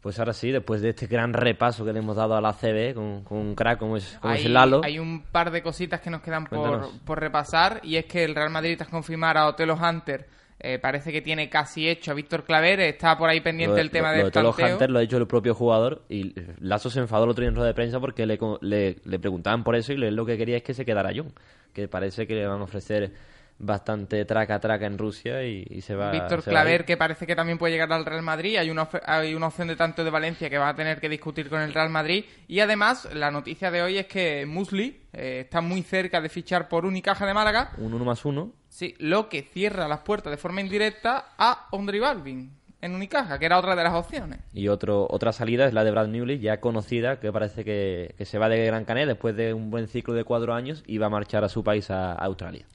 Pues ahora sí, después de este gran repaso que le hemos dado a la CB con, con un crack como es, como hay, es el Lalo. Hay un par de cositas que nos quedan por, por, repasar y es que el Real Madrid tras confirmar a Otelo Hunter eh, parece que tiene casi hecho. A Víctor Claver, está por ahí pendiente lo, el tema lo, del lo de planteo. Hunter lo ha dicho el propio jugador y Lazo se enfadó el otro día en rueda de prensa porque le, le, le preguntaban por eso y él lo que quería es que se quedara John, que parece que le van a ofrecer bastante traca traca en Rusia y, y se va Víctor se Claver va que parece que también puede llegar al Real Madrid. Hay una hay una opción de tanto de Valencia que va a tener que discutir con el Real Madrid. Y además la noticia de hoy es que Musli eh, está muy cerca de fichar por Unicaja de Málaga. Un uno más uno sí lo que cierra las puertas de forma indirecta a Ondri Balvin en Unicaja, que era otra de las opciones. Y otro, otra salida es la de Brad Newley, ya conocida, que parece que, que se va de Gran Canaria después de un buen ciclo de cuatro años y va a marchar a su país, a, a Australia.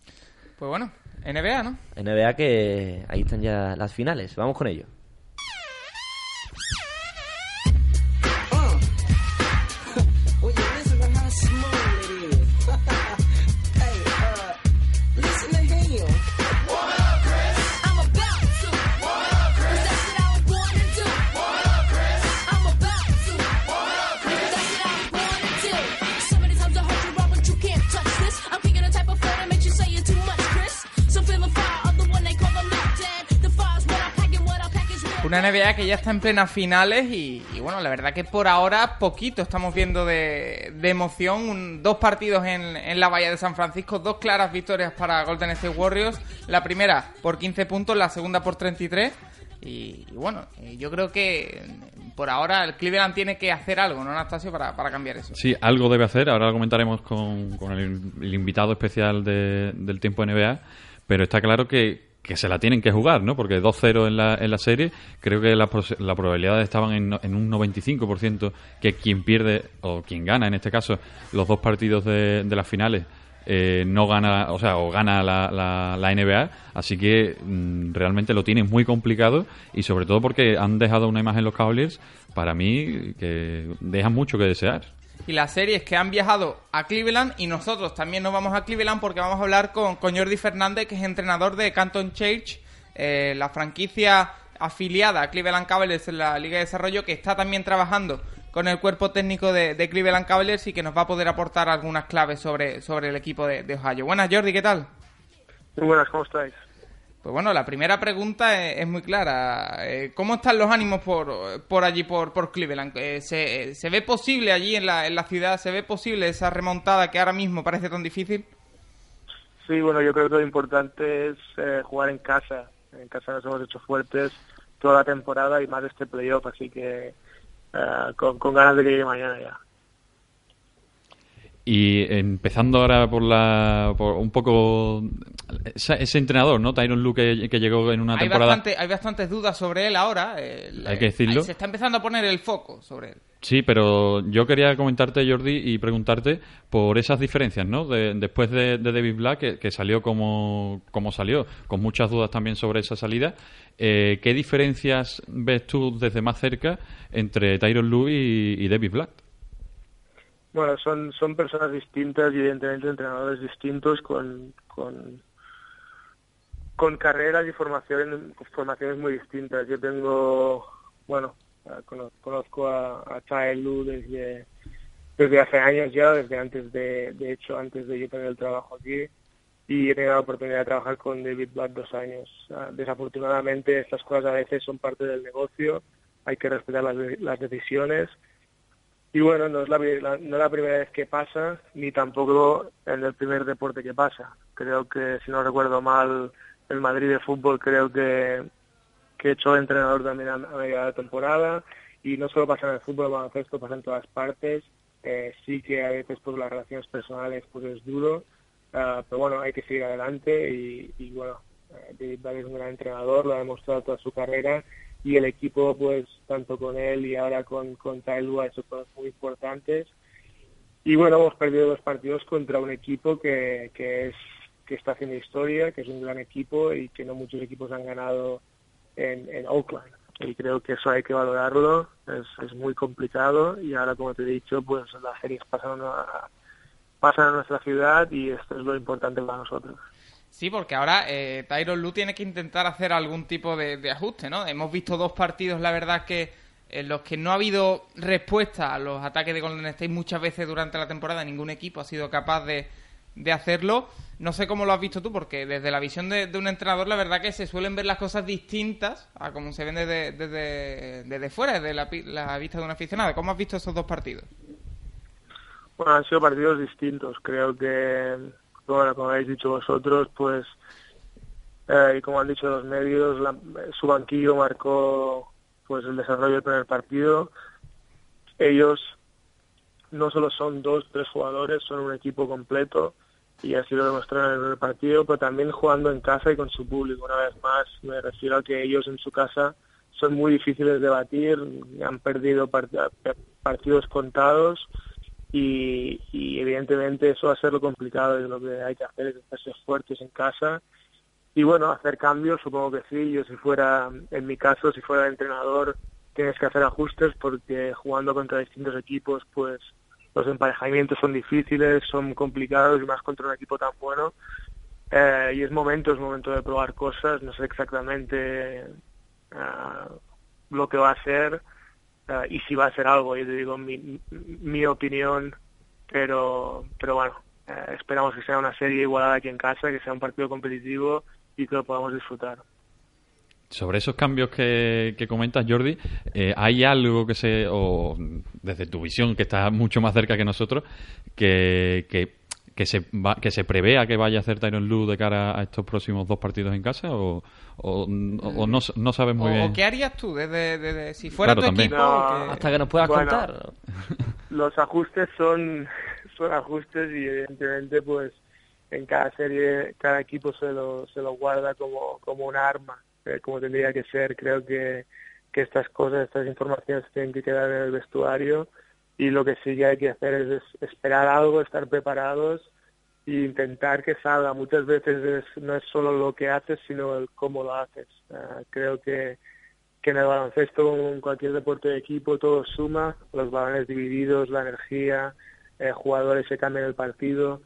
Pues bueno, NBA, ¿no? NBA que ahí están ya las finales. Vamos con ello. Que ya está en plenas finales y, bueno, la verdad que por ahora poquito estamos viendo de, emoción. Dos partidos en, en, la Bahía de San Francisco, dos claras victorias para Golden State Warriors. La primera por 15 puntos, la segunda por 33. Y, y bueno, yo creo que por ahora el Cleveland tiene que hacer algo, ¿no, Anastasio, para, para cambiar eso? Sí, algo debe hacer. Ahora lo comentaremos con, con el, el, invitado especial de, del tiempo NBA. Pero está claro que que se la tienen que jugar, ¿no? Porque 2-0 en la, en la serie, creo que las la probabilidades estaban en, en, un 95% que quien pierde, o quien gana en este caso, los dos partidos de, de las finales, eh, no gana, o sea, o gana la, la, la NBA, así que mmm, realmente lo tienen muy complicado y sobre todo porque han dejado una imagen los Cavaliers, para mí, que dejan mucho que desear y las series que han viajado a Cleveland y nosotros también nos vamos a Cleveland porque vamos a hablar con, con Jordi Fernández, que es entrenador de Canton Church, eh, la franquicia afiliada a Cleveland Cavaliers en la Liga de Desarrollo, que está también trabajando con el cuerpo técnico de, Cleveland Cavaliers y que nos va a poder aportar algunas claves sobre, sobre el equipo de Ohio. Buenas, Jordi, ¿qué tal? Muy buenas, ¿cómo estáis? Pues bueno, la primera pregunta es, muy clara. Eh, ¿Cómo están los ánimos por, por allí, por, por Cleveland? Eh, ¿Se, ¿Se, ve posible allí en la, en la ciudad? ¿Se ve posible esa remontada que ahora mismo parece tan difícil? Sí, bueno, yo creo que lo importante es eh, jugar en casa. En casa nos hemos hecho fuertes toda la temporada y más este playoff, así que con, con ganas de que llegue mañana ya. Y empezando ahora por la por un poco ese, entrenador, ¿no? Tyron Luke que, llegó en una hay temporada. Bastante, hay bastantes dudas sobre él ahora. hay que decirlo. Se está empezando a poner el foco sobre él. Sí, pero yo quería comentarte, Jordi, y preguntarte por esas diferencias, ¿no? después de, David Black, que, salió como, como, salió, con muchas dudas también sobre esa salida. Eh, ¿Qué diferencias ves tú desde más cerca entre Tyron Luke y David Black? Bueno, son, son personas distintas y evidentemente entrenadores distintos con, con, con carreras y formaciones, formaciones muy distintas. Yo tengo, bueno, conozco a, a Lu desde, hace años ya, desde antes de, de hecho, antes de yo tener el trabajo aquí y he tenido la oportunidad de trabajar con David Black dos años. Desafortunadamente estas cosas a veces son parte del negocio, hay que respetar las, las decisiones y bueno, no es la, no es la primera vez que pasa, ni tampoco en el primer deporte que pasa. Creo que, si no recuerdo mal, el Madrid de fútbol creo que, que hecho entrenador también a, media de temporada. Y no solo pasa en el fútbol, el esto pasa en todas partes. Eh, sí que a veces pues las relaciones personales pues es duro, ah, pero bueno, hay que seguir adelante y, bueno, eh, David es un gran entrenador, lo ha demostrado toda su carrera y el equipo pues tanto con él y ahora con, con Tailua eso cosas muy importantes. Y bueno hemos perdido dos partidos contra un equipo que, que es que está haciendo historia que es un gran equipo y que no muchos equipos han ganado en, Oakland y creo que eso hay que valorarlo. Es, es muy complicado y ahora como te he dicho pues las series pasan a, pasan a nuestra ciudad y esto es lo importante para nosotros Sí, porque ahora eh, Tyron Lu tiene que intentar hacer algún tipo de, ajuste, ¿no? Hemos visto dos partidos, la verdad, que en los que no ha habido respuesta a los ataques de Golden State muchas veces durante la temporada. Ningún equipo ha sido capaz de, hacerlo. No sé cómo lo has visto tú, porque desde la visión de, un entrenador, la verdad que se suelen ver las cosas distintas a como se ven desde, desde, fuera, desde la, la, vista de un aficionado. ¿Cómo has visto esos dos partidos? Bueno, han sido partidos distintos. Creo que bueno, como habéis dicho vosotros, pues, eh, y como han dicho los medios, su banquillo marcó pues el desarrollo del primer partido. Ellos no solo son dos, tres jugadores, son un equipo completo y así lo demostraron en el primer partido, pero también jugando en casa y con su público. Una vez más, me refiero a que ellos en su casa son muy difíciles de batir, han perdido partidos contados y, evidentemente eso va a ser lo complicado y lo que hay que hacer es hacerse fuertes en casa. Y bueno, hacer cambios, supongo que sí, yo si fuera, en mi caso, si fuera entrenador, tienes que hacer ajustes porque jugando contra distintos equipos, pues los emparejamientos son difíciles, son complicados y más contra un equipo tan bueno. Eh, y es momento, es momento de probar cosas, no sé exactamente uh, lo que va a ser, Y si va a ser algo, yo te digo mi, mi opinión, pero, pero bueno, eh, esperamos que sea una serie igualada aquí en casa, que sea un partido competitivo y que lo podamos disfrutar. Sobre esos cambios que, que comentas, Jordi, eh, ¿hay algo que se, o desde tu visión, que está mucho más cerca que nosotros, que, que que se que se prevea que vaya a hacer Tyron Lu de cara a estos próximos dos partidos en casa o, o, no, no, sabes muy bien. ¿O qué harías tú desde, si fuera tu equipo? Hasta que nos puedas contar. Los ajustes son, son ajustes y evidentemente pues en cada serie cada equipo se lo, se lo guarda como, como un arma, eh, como tendría que ser. Creo que, que estas cosas, estas informaciones tienen que quedar en el vestuario y lo que sí que hay que hacer es, esperar algo, estar preparados e intentar que salga. Muchas veces no es solo lo que haces, sino el cómo lo haces. Ah, creo que, que en el baloncesto, en cualquier deporte de equipo, todo suma, los balones divididos, la energía, eh, jugadores que cambian el partido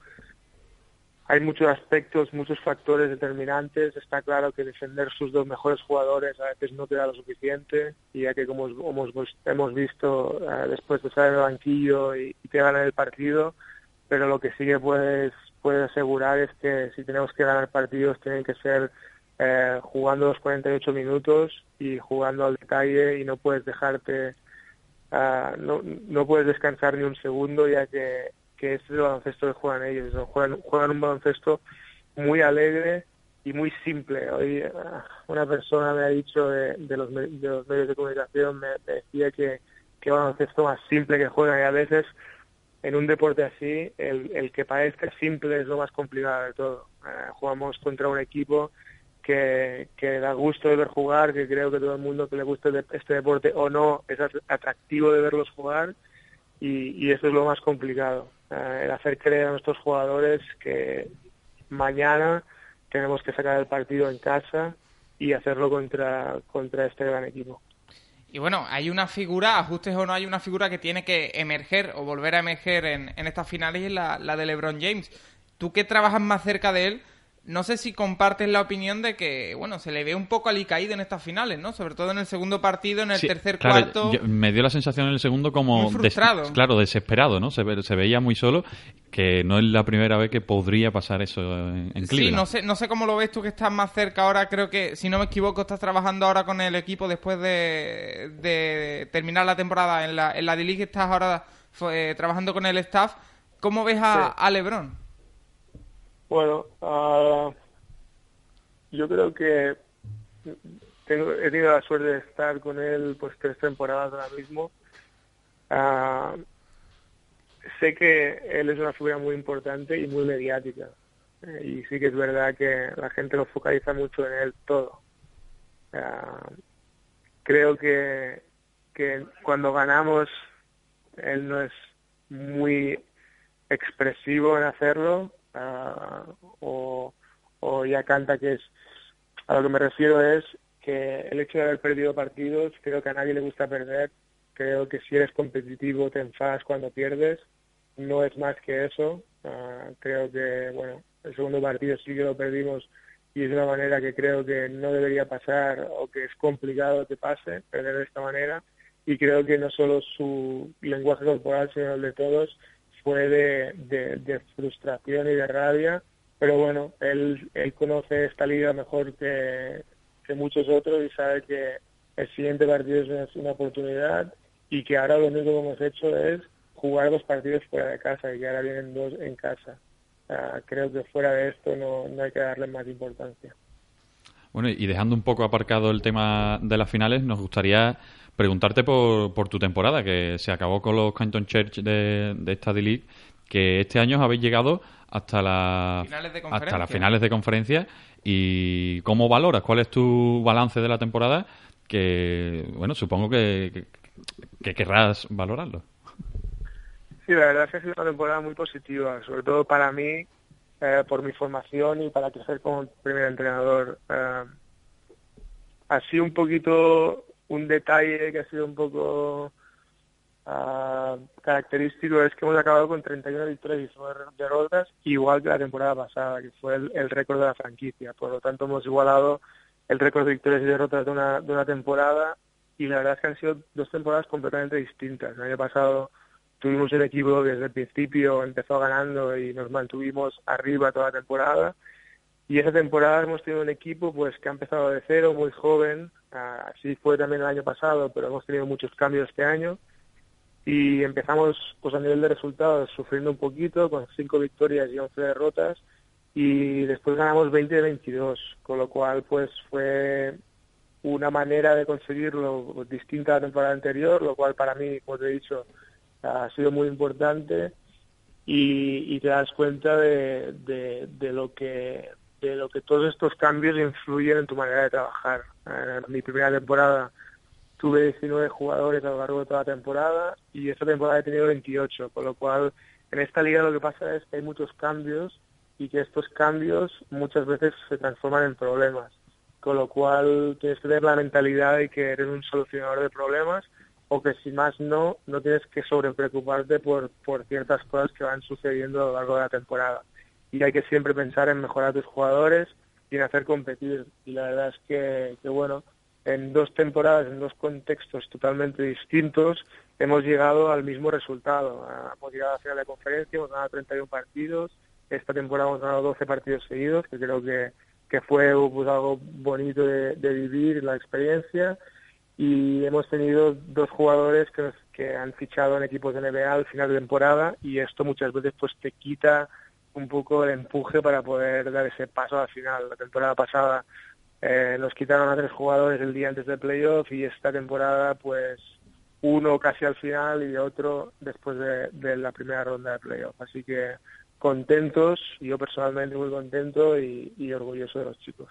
hay muchos aspectos, muchos factores determinantes. Está claro que defender sus dos mejores jugadores a veces no te da lo suficiente, y ya que como hemos, visto eh, después de estar en el banquillo y, te ganan el partido, pero lo que sí que puedes, puedes asegurar es que si tenemos que ganar partidos tienen que ser eh, jugando los 48 minutos y jugando al detalle y no puedes dejarte, ah, no, no puedes descansar ni un segundo ya que, que es el baloncesto que juegan ellos, juegan, juegan un baloncesto muy alegre y muy simple. Hoy ah, una persona me ha dicho de, los, de los, medios de comunicación, me, decía que, que baloncesto más simple que juegan y a veces en un deporte así el, el que parezca simple es lo más complicado de todo. Eh, jugamos contra un equipo que, que da gusto de ver jugar, que creo que todo el mundo que le guste este deporte o no es atractivo de verlos jugar y, y eso es lo más complicado. Eh, el hacer creer a nuestros jugadores que mañana tenemos que sacar el partido en casa y hacerlo contra, contra este gran equipo. Y bueno, hay una figura, ajustes o no, hay una figura que tiene que emerger o volver a emerger en, en estas finales y es la, la de LeBron James. Tú que trabajas más cerca de él, no sé si compartes la opinión de que, bueno, se le ve un poco alicaído en estas finales, ¿no? Sobre todo en el segundo partido, en el tercer cuarto. me dio la sensación en el segundo como. frustrado. claro, desesperado, ¿no? Se, se, veía muy solo, que no es la primera vez que podría pasar eso en, Cleveland. Sí, no sé, no sé cómo lo ves tú que estás más cerca ahora. Creo que, si no me equivoco, estás trabajando ahora con el equipo después de, de terminar la temporada en la, en la D-League. Estás ahora eh, trabajando con el staff. ¿Cómo ves a, a LeBron? Bueno, uh, yo creo que tengo, he tenido la suerte de estar con él pues tres temporadas ahora mismo. Uh, sé que él es una figura muy importante y muy mediática. Eh, y sí que es verdad que la gente lo focaliza mucho en él todo. Uh, creo que, que cuando ganamos él no es muy expresivo en hacerlo, o, o ya canta que es a lo que me refiero es que el hecho de haber perdido partidos creo que a nadie le gusta perder. Creo que si eres competitivo te enfadas cuando pierdes. No es más que eso. Ah, creo que bueno el segundo partido sí que lo perdimos y es una manera que creo que no debería pasar o que es complicado que pase perder de esta manera. Y creo que no solo su lenguaje corporal sino el de todos fue de, frustración y de rabia, pero bueno, él, él conoce esta liga mejor que, que muchos otros y sabe que el siguiente partido es una, oportunidad y que ahora lo único que hemos hecho es jugar dos partidos fuera de casa y que ahora vienen dos en casa. creo que fuera de esto no, no hay que darle más importancia. Bueno, y dejando un poco aparcado el tema de las finales, nos gustaría preguntarte por, por tu temporada, que se acabó con los Canton Church de, de esta D-League, que este año habéis llegado hasta, la, hasta las finales de conferencia. ¿Y cómo valoras? ¿Cuál es tu balance de la temporada? Que, bueno, supongo que, que, querrás valorarlo. Sí, la verdad es que ha sido una temporada muy positiva, sobre todo para mí, eh, por mi formación y para crecer como primer entrenador. Eh, así un poquito un detalle que ha sido un poco uh, característico es que hemos acabado con 31 victorias y 9 derrotas, igual que la temporada pasada, que fue el, récord de la franquicia. Por lo tanto, hemos igualado el récord de victorias y derrotas de una, de una temporada y la verdad es que han sido dos temporadas completamente distintas. El año pasado tuvimos el equipo desde el principio empezó ganando y nos mantuvimos arriba toda la temporada. Y esa temporada hemos tenido un equipo pues que ha empezado de cero, muy joven, así fue también el año pasado, pero hemos tenido muchos cambios este año. Y empezamos pues a nivel de resultados sufriendo un poquito con cinco victorias y 11 derrotas. Y después ganamos 20 de 22, con lo cual pues fue una manera de conseguirlo distinta a la temporada anterior, lo cual para mí, como te he dicho, ha sido muy importante y, te das cuenta de, de lo que de lo que todos estos cambios influyen en tu manera de trabajar. En mi primera temporada tuve 19 jugadores a lo largo de toda la temporada y esta temporada he tenido 28, con lo cual en esta liga lo que pasa es que hay muchos cambios y que estos cambios muchas veces se transforman en problemas, con lo cual tienes que tener la mentalidad de que eres un solucionador de problemas o que si más no, no tienes que sobrepreocuparte por, por ciertas cosas que van sucediendo a lo largo de la temporada y hay que siempre pensar en mejorar a tus jugadores y en hacer competir. Y la verdad es que, que bueno, en dos temporadas, en dos contextos totalmente distintos, hemos llegado al mismo resultado. Hemos llegado a la final de conferencia, hemos ganado 31 partidos, esta temporada hemos ganado 12 partidos seguidos, que creo que, que fue pues, algo bonito de, de vivir la experiencia y hemos tenido dos jugadores que, que han fichado en equipos de NBA al final de temporada y esto muchas veces pues te quita un poco el empuje para poder dar ese paso al final. La temporada pasada eh, nos quitaron a tres jugadores el día antes del playoff y esta temporada pues uno casi al final y otro después de, de la primera ronda de playoff. Así que contentos, yo personalmente muy contento y, y orgulloso de los chicos.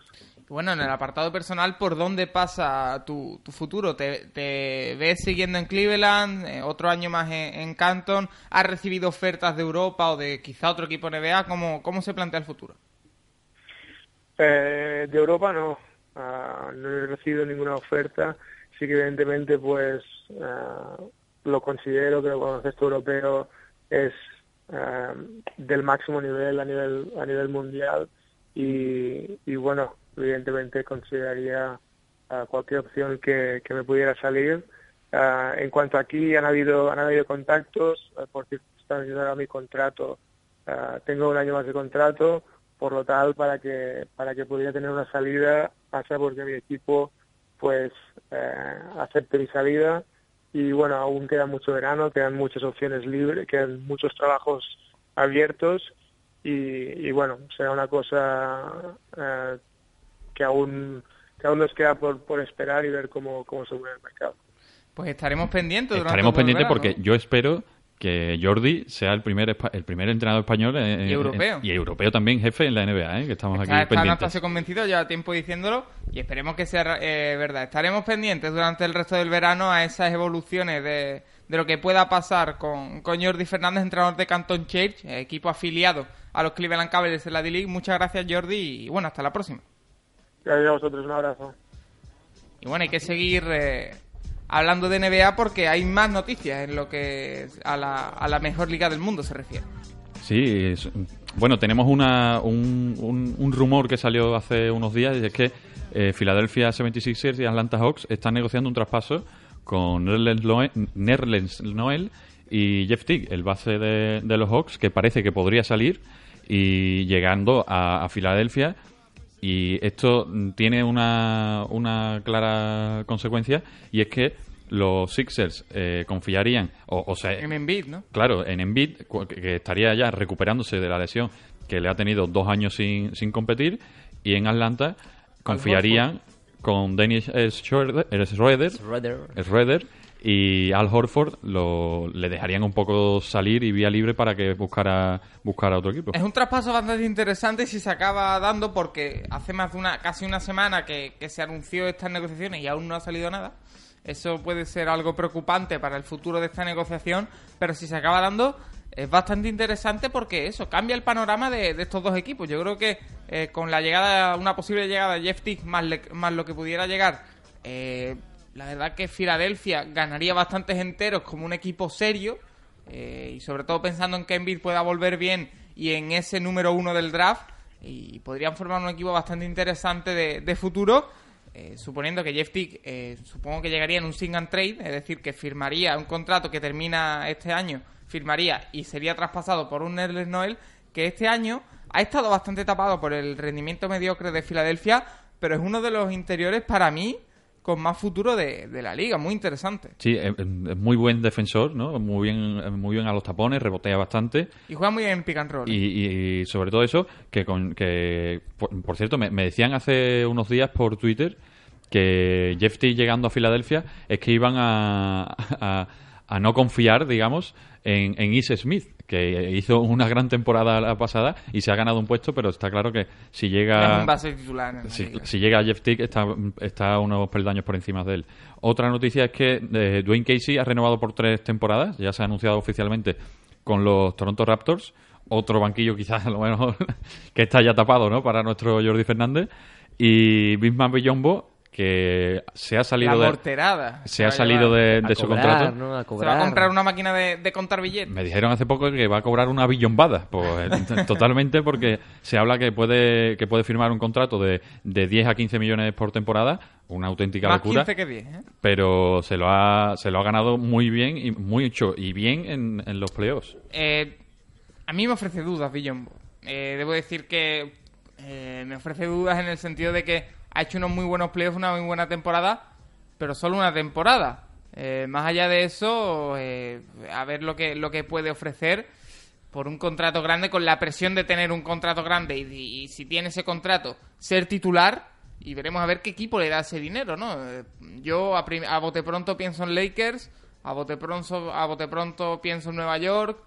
Bueno, en el apartado personal, ¿por dónde pasa tu, tu futuro? ¿Te, te ves siguiendo en Cleveland, eh, otro año más en, en Canton? ¿Has recibido ofertas de Europa o de quizá otro equipo NBA? ¿Cómo, cómo se plantea el futuro? Eh, de Europa no, Ah, no he recibido ninguna oferta. Sí que evidentemente pues ah, lo considero que el baloncesto europeo es ah, del máximo nivel a nivel a nivel mundial y, y bueno, evidentemente consideraría ah, cualquier opción que, que me pudiera salir. Ah, en cuanto aquí han habido han habido contactos ah, por circunstancias ahora mi contrato tengo un año más de contrato por lo tal para que para que pudiera tener una salida pasa porque mi equipo pues eh, acepte mi salida y bueno aún queda mucho verano quedan muchas opciones libres quedan muchos trabajos abiertos y, y bueno será una cosa eh, que aún que aún nos queda por, por esperar y ver cómo, cómo se mueve el mercado Pues estaremos pendientes. durante Estaremos pendientes porque yo espero que Jordi sea el primer espa- el primer entrenador español en- Y europeo. en- y europeo también jefe en la NBA, ¿eh? que estamos Está, aquí está pendientes. Anastasio convencido, lleva tiempo diciéndolo y esperemos que sea eh, verdad. Estaremos pendientes durante el resto del verano a esas evoluciones de, de lo que pueda pasar con, con Jordi Fernández, entrenador de Canton Church, equipo afiliado a los Cleveland Cavaliers en la D-League. Muchas gracias Jordi y bueno, hasta la próxima. gracias a vosotros un abrazo Y bueno, hay que seguir eh, hablando de NBA porque hay más noticias en lo que a la, a la mejor liga del mundo se refiere. Sí, bueno, tenemos una, un, un- un rumor que salió hace unos días y es que eh, Philadelphia 76ers y Atlanta Hawks están negociando un traspaso con Nerlens Noel, y Jeff Teague, el base de, de los Hawks, que parece que podría salir y llegando a, a Filadelfia. Y esto tiene una, una clara consecuencia y es que los Sixers eh, confiarían, o, o sea, En Embiid, ¿no? Claro, en Embiid, que estaría ya recuperándose de la lesión que le ha tenido dos años sin, sin competir, y en Atlanta confiarían con Dennis Schroeder, Schroeder, Schroeder. Schroeder y Al Horford lo, le dejarían un poco salir y vía libre para que buscara, buscara otro equipo. Es un traspaso bastante interesante si se acaba dando porque hace más de una casi una semana que, que se anunció estas negociaciones y aún no ha salido nada. Eso puede ser algo preocupante para el futuro de esta negociación, pero si se acaba dando es bastante interesante porque eso cambia el panorama de, de estos dos equipos. Yo creo que eh, con la llegada, una posible llegada de Jeff Tick más, más lo que pudiera llegar, eh, la verdad que Filadelfia ganaría bastantes enteros como un equipo serio eh, y sobre todo pensando en que Embiid pueda volver bien y en ese número uno del draft y podrían formar un equipo bastante interesante de, de futuro eh, suponiendo que Jeff Tick eh, supongo que llegaría en un sing and trade es decir que firmaría un contrato que termina este año firmaría y sería traspasado por un Nerlens Noel que este año ha estado bastante tapado por el rendimiento mediocre de Filadelfia pero es uno de los interiores para mí con más futuro de, de la liga muy interesante Sí, es, es muy buen defensor, ¿no? Muy bien, muy bien a los tapones, rebotea bastante. y juega muy bien en pick and roll Y, y- sobre todo eso, que, con, que por, por cierto, me, me decían hace unos días por Twitter que Jeff T llegando a Filadelfia es que iban a, a, a no confiar, digamos, en, en Is Smith, que hizo una gran temporada la pasada y se ha ganado un puesto, pero está claro que si llega... titular Si, si llega Jeff Tick, está, está unos peldaños por encima de él. Otra noticia es que eh, Dwayne Casey ha renovado por tres temporadas, ya se ha anunciado oficialmente con los Toronto Raptors. Otro banquillo, quizás a lo mejor, que está ya tapado, ¿no? Para nuestro Jordi Fernández. Y Bismarck Billombo, que se ha salido La de. morterada. Se ha salido de, de su contrato. Se va a comprar una máquina de, de contar billetes. Me dijeron hace poco que va a cobrar una billombada. Pues totalmente porque se habla que puede que puede firmar un contrato de, de 10 a 15 millones por temporada, una auténtica Más locura. 15 que 10, ¿eh? Pero se lo ha se lo ha ganado muy bien y mucho y bien en, en los playoffs. Eh, a mí me ofrece dudas Billombo. Eh, debo decir que Eh, me ofrece dudas en el sentido de que ha hecho unos muy buenos playoffs, una muy buena temporada, pero solo una temporada. Eh, más allá de eso, eh, a ver lo que, lo que puede ofrecer por un contrato grande, con la presión de tener un contrato grande y, y si tiene ese contrato, ser titular y veremos a ver qué equipo le da ese dinero, ¿no? Eh, Yo a, a bote pronto pienso en Lakers, a bote pronto, a bote pronto pienso en Nueva York,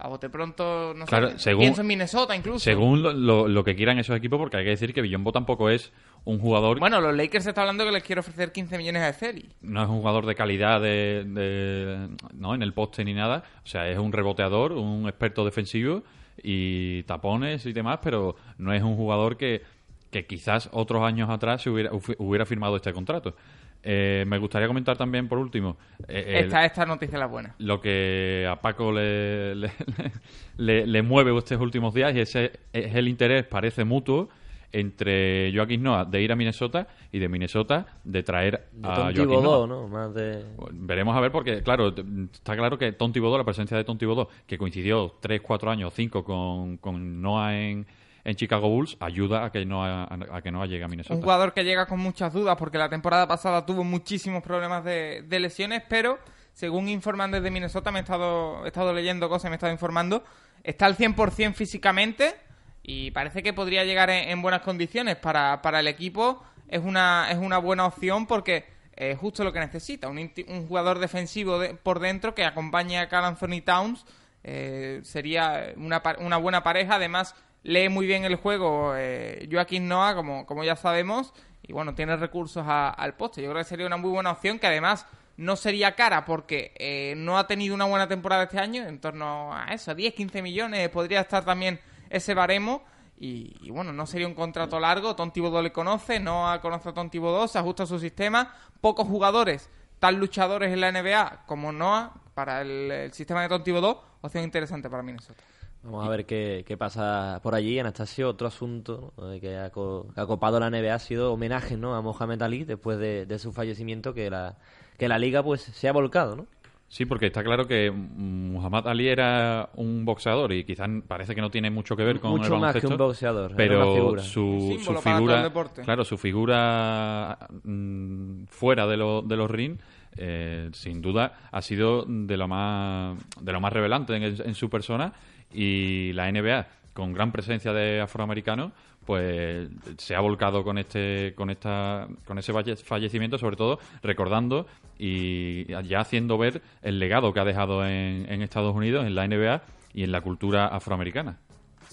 a bote pronto, no Claro, sé, según- pienso en Minnesota incluso. Según lo, lo- lo que quieran esos equipos, porque hay que decir que Billombo tampoco es un jugador Bueno, los Lakers se está hablando que les quiere ofrecer 15 millones a Celi. no es un jugador de calidad de, de- no en el poste ni nada o sea es un reboteador un experto defensivo y tapones y demás pero no es un jugador que, que quizás otros años atrás se hubiera, hu- hubiera firmado este contrato Eh, me gustaría comentar también por último eh, el- Esta, esta noticia es la buena. lo que a Paco le, le, le- le mueve estos últimos días y ese es el interés, parece mutuo, entre Joaquín Noah de ir a Minnesota y de Minnesota de traer De a Joaquín Noah. ¿no? Más de... Veremos a ver porque, claro, está claro que Tom Thibodeau, la presencia de Tom Thibodeau, que coincidió 3, 4 años, 5 con, con Noah en, en Chicago Bulls, ayuda a que Noah, a, a que Noah llegue a Minnesota. Un jugador que llega con muchas dudas porque la temporada pasada tuvo muchísimos problemas de, de lesiones, pero según informan desde Minnesota, me he estado, he estado leyendo cosas, me he estado informando, está al 100% físicamente y parece que podría llegar en, en buenas condiciones para, para el equipo. Es una, es una buena opción porque es justo lo que necesita, un, un jugador defensivo de- por dentro que acompañe a Carl Anthony Towns. eh, sería una, una buena pareja, además lee muy bien el juego eh, Joaquín Noah, como, como ya sabemos, y bueno, tiene recursos a- al poste. Yo creo que sería una muy buena opción que además no sería cara porque eh, no ha tenido una buena temporada este año, en torno a eso, 10, 15 millones, podría estar también ese baremo. Y, bueno, no sería un contrato largo. Tom Thibodeau le conoce, Noah conoce a Tom Thibodeau, se ajusta a su sistema. Pocos jugadores tan luchadores en la NBA como Noah para el, sistema de Tom Thibodeau. Opción interesante para Minnesota. Vamos a ver qué, qué pasa por allí. Anastasio, otro asunto ¿no? Que, ha, co- que ha copado la NBA ha sido homenaje ¿no? a Mohamed Ali después de, de su fallecimiento, que la, que la liga pues se ha volcado, ¿no? Sí, porque está claro que mm, Muhammad Ali era un boxeador y quizás parece que no tiene mucho que ver con Mucho el más que un boxeador, pero figura. su, su símbolo para todo figura, claro, su figura mm, fuera de, lo- de los ring, eh, sin duda ha sido de lo más de lo más revelante en, en su persona y la NBA con gran presencia de afroamericanos pues se ha volcado con este con esta con ese falle- fallecimiento sobre todo recordando y ya haciendo ver el legado que ha dejado en, en Estados Unidos en la NBA y en la cultura afroamericana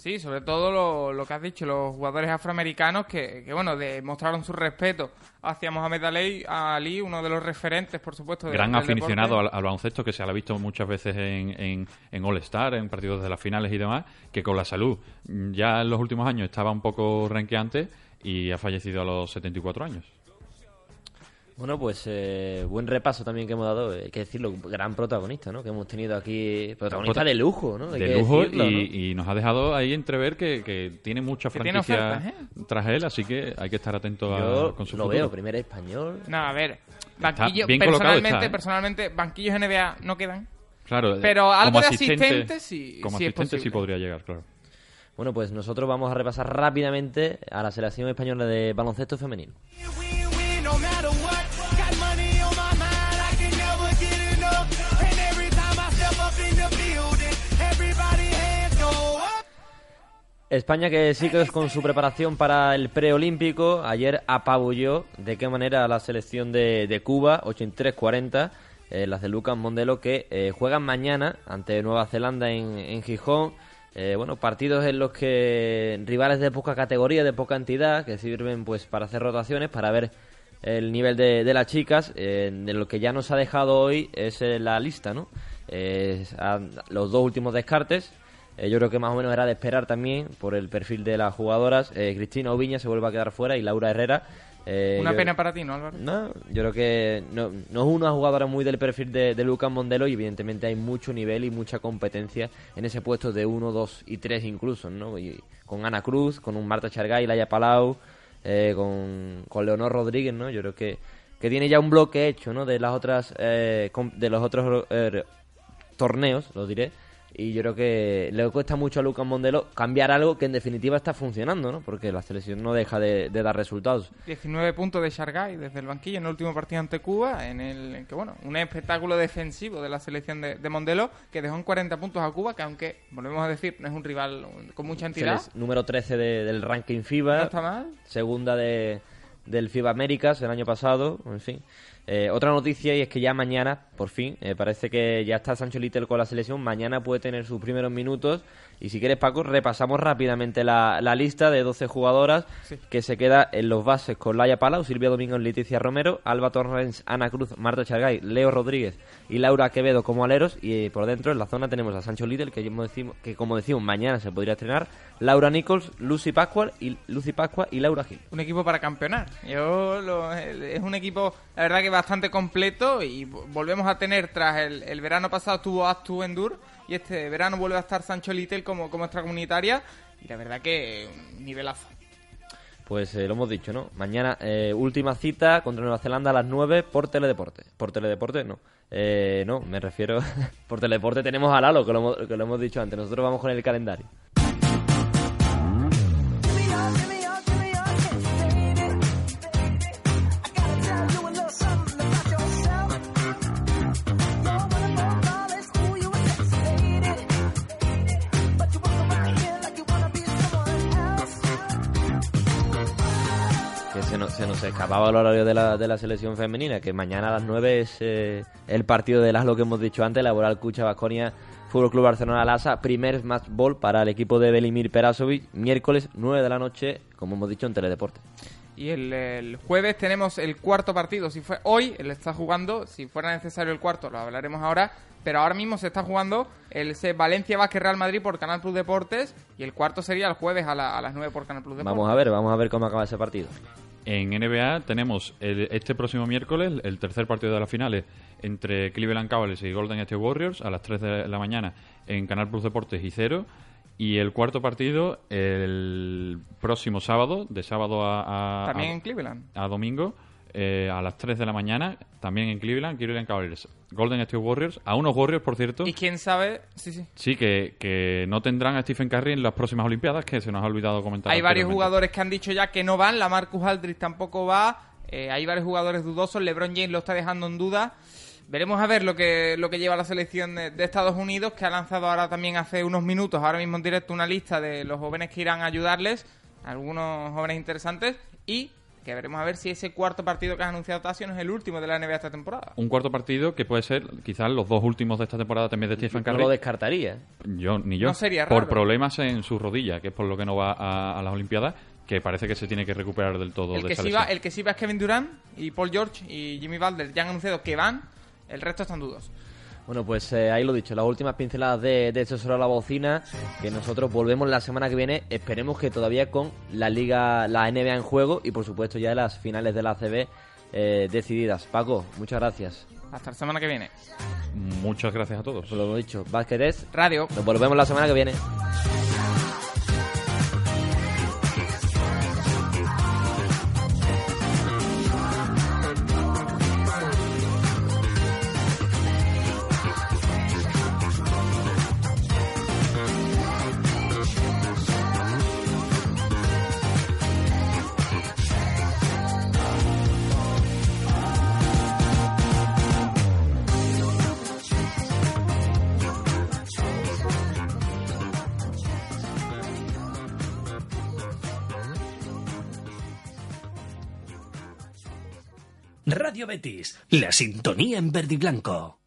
Sí, sobre todo lo, lo que has dicho, los jugadores afroamericanos que, que, bueno, demostraron su respeto hacia Mohamed Ali, Ali, uno de los referentes, por supuesto. del- gran del aficionado deporte. al, al baloncesto que se ha visto muchas veces en, en, en All Star, en partidos de las finales y demás, que con la salud ya en los últimos años estaba un poco renqueante y ha fallecido a los 74 años. Bueno, pues eh, buen repaso también que hemos dado, hay que decirlo, gran protagonista, ¿no? Que hemos tenido aquí, protagonista Prota- de lujo, ¿no? Hay de lujo decirlo, y, ¿no? y nos ha dejado ahí entrever que, que tiene mucha tiene franquicia ofertas, ¿eh? tras él, así que hay que estar atento a, con su lo futuro. veo, primer español. No, a ver, banquillo, bien personalmente, está, ¿eh? personalmente, banquillos NBA no quedan. Claro, Pero algo como de asistente, asistente sí- como sí es asistente sí podría llegar, claro. Bueno, pues nosotros vamos a repasar rápidamente a la selección española de baloncesto femenino. España que sigue con su preparación para el preolímpico. Ayer apabulló de qué manera la selección de, de Cuba, 83-40, eh, las de Lucas Mondelo, que eh, juegan mañana ante Nueva Zelanda en, Gijón. Eh, bueno, partidos en los que rivales de poca categoría, de poca entidad, que sirven pues para hacer rotaciones, para ver el nivel de, de las chicas. Eh, de lo que ya nos ha dejado hoy es la lista, ¿no? Eh, a- los dos últimos descartes. Eh, yo creo que más o menos era de esperar también por el perfil de las jugadoras. Eh, Cristina Oviña se vuelve a quedar fuera y Laura Herrera. eh, Una yo- pena para ti, ¿no, Álvaro? No, yo creo que no, no es una jugadora muy del perfil de, de Lucas Mondelo y evidentemente hay mucho nivel y mucha competencia en ese puesto de 1, 2 y 3 incluso, ¿no? Y con Ana Cruz, con un Marta Chargay, Laia Palau, eh, con, con Leonor Rodríguez, ¿no? Yo creo que, que tiene ya un bloque hecho, ¿no? De las otras, eh, de los otros eh, torneos, lo diré, Y yo creo que le cuesta mucho a Lucas Mondelo cambiar algo que en definitiva está funcionando, ¿no? Porque la selección no deja de, de dar resultados. 19 puntos de Shargay desde el banquillo en el último partido ante Cuba, en el en que bueno, un espectáculo defensivo de la selección de, de Mondelo que dejó en 40 puntos a Cuba, que aunque volvemos a decir, no es un rival con mucha entidad. Seles- número 13 de- del ranking FIBA. No está mal. Segunda de, del FIBA Américas el año pasado, en fin. Eh, otra noticia y es que ya mañana, por fin, eh, parece que ya está Sancho Little con la selección. Mañana puede tener sus primeros minutos. Y si quieres, Paco, repasamos rápidamente la, la lista de 12 jugadoras Sí. que se queda en los bases con Laia Palau, Silvia Domingo, Leticia Romero, Alba Torrens, Ana Cruz, Marta Chargay, Leo Rodríguez y Laura Quevedo como aleros. Y eh, por dentro, en la zona, tenemos a Sancho Little, que, decimos, que como decimos, mañana se podría estrenar, Laura Nichols, Lucy Pascual y, Lucy Pascua y Laura Gil. un equipo para campeonar. Yo lo- es un equipo, la verdad que bastante completo y vo- volvemos a tener tras el, el verano pasado estuvo Actu Endur y este verano vuelve a estar Sancho Little como, como extracomunitaria y la verdad que un nivelazo. Pues eh, lo hemos dicho, ¿no? Mañana, eh, última cita contra Nueva Zelanda a las 9 por Teledeporte. ¿Por Teledeporte? No. Eh, no, me refiero... por Teledeporte tenemos a Lalo, que lo, que lo hemos dicho antes. Nosotros vamos con el calendario. Se nos, escapaba el horario de la, de la selección femenina, que mañana a las 9 es eh, el partido de las lo que hemos dicho antes, Laboral Cucha Vasconia Fútbol Club Barcelona Lasa, primer match ball para el equipo de Belimir Perasovic, miércoles 9 de la noche, como hemos dicho en Teledeporte. Y el, el jueves tenemos el cuarto partido. Si fue hoy, él está jugando. Si fuera necesario el cuarto, lo hablaremos ahora. Pero ahora mismo se está jugando el ese Valencia Vázquez Real Madrid por Canal Plus Deportes. Y el cuarto sería el jueves a, la- a las 9 por Canal Plus Deportes. Vamos a ver, vamos a ver cómo acaba ese partido. En NBA tenemos el- este próximo miércoles el tercer partido de las finales entre Cleveland Cavaliers y Golden State Warriors a las 3 de la mañana en Canal Plus Deportes y Cero. Y el cuarto partido el próximo sábado, de sábado a, a- También a- en Cleveland. a domingo, eh, a las 3 de la mañana, también en Cleveland, Cleveland Cavaliers, Golden State Warriors, a unos Warriors, por cierto. Y quién sabe. Sí, sí. Sí, que, que no tendrán a Stephen Curry en las próximas Olimpiadas, que se nos ha olvidado comentar. Hay varios jugadores que han dicho ya que no van. La Marcus Aldridge tampoco va. Eh, hay varios jugadores dudosos. LeBron James lo está dejando en duda. Veremos a ver lo que, lo que lleva la selección de, de Estados Unidos, que ha lanzado ahora también hace unos minutos, ahora mismo en directo, una lista de los jóvenes que irán a ayudarles, algunos jóvenes interesantes, y que veremos a ver si ese cuarto partido que ha anunciado Tasio no es el último de la NBA esta temporada. Un cuarto partido que puede ser quizás los dos últimos de esta temporada también de Stephen No Curry. lo descartaría. Yo, ni yo. No sería Por raro. problemas en su rodilla, que es por lo que no va a, a las Olimpiadas, que parece que se tiene que recuperar del todo El de que, sí va, el que sí va es Kevin Durant y Paul George y Jimmy Butler ya han anunciado que van, el resto están dudos. Bueno, pues eh, ahí lo dicho, las últimas pinceladas de, de Esto Será la Bocina, que nosotros volvemos la semana que viene, esperemos que todavía con la Liga, la NBA en juego y por supuesto ya las finales de la ACB eh, decididas. Paco, muchas gracias. Hasta la semana que viene. Muchas gracias a todos. Pues lo hemos dicho, es Radio. Nos volvemos la semana que viene. La sintonía en verde y blanco.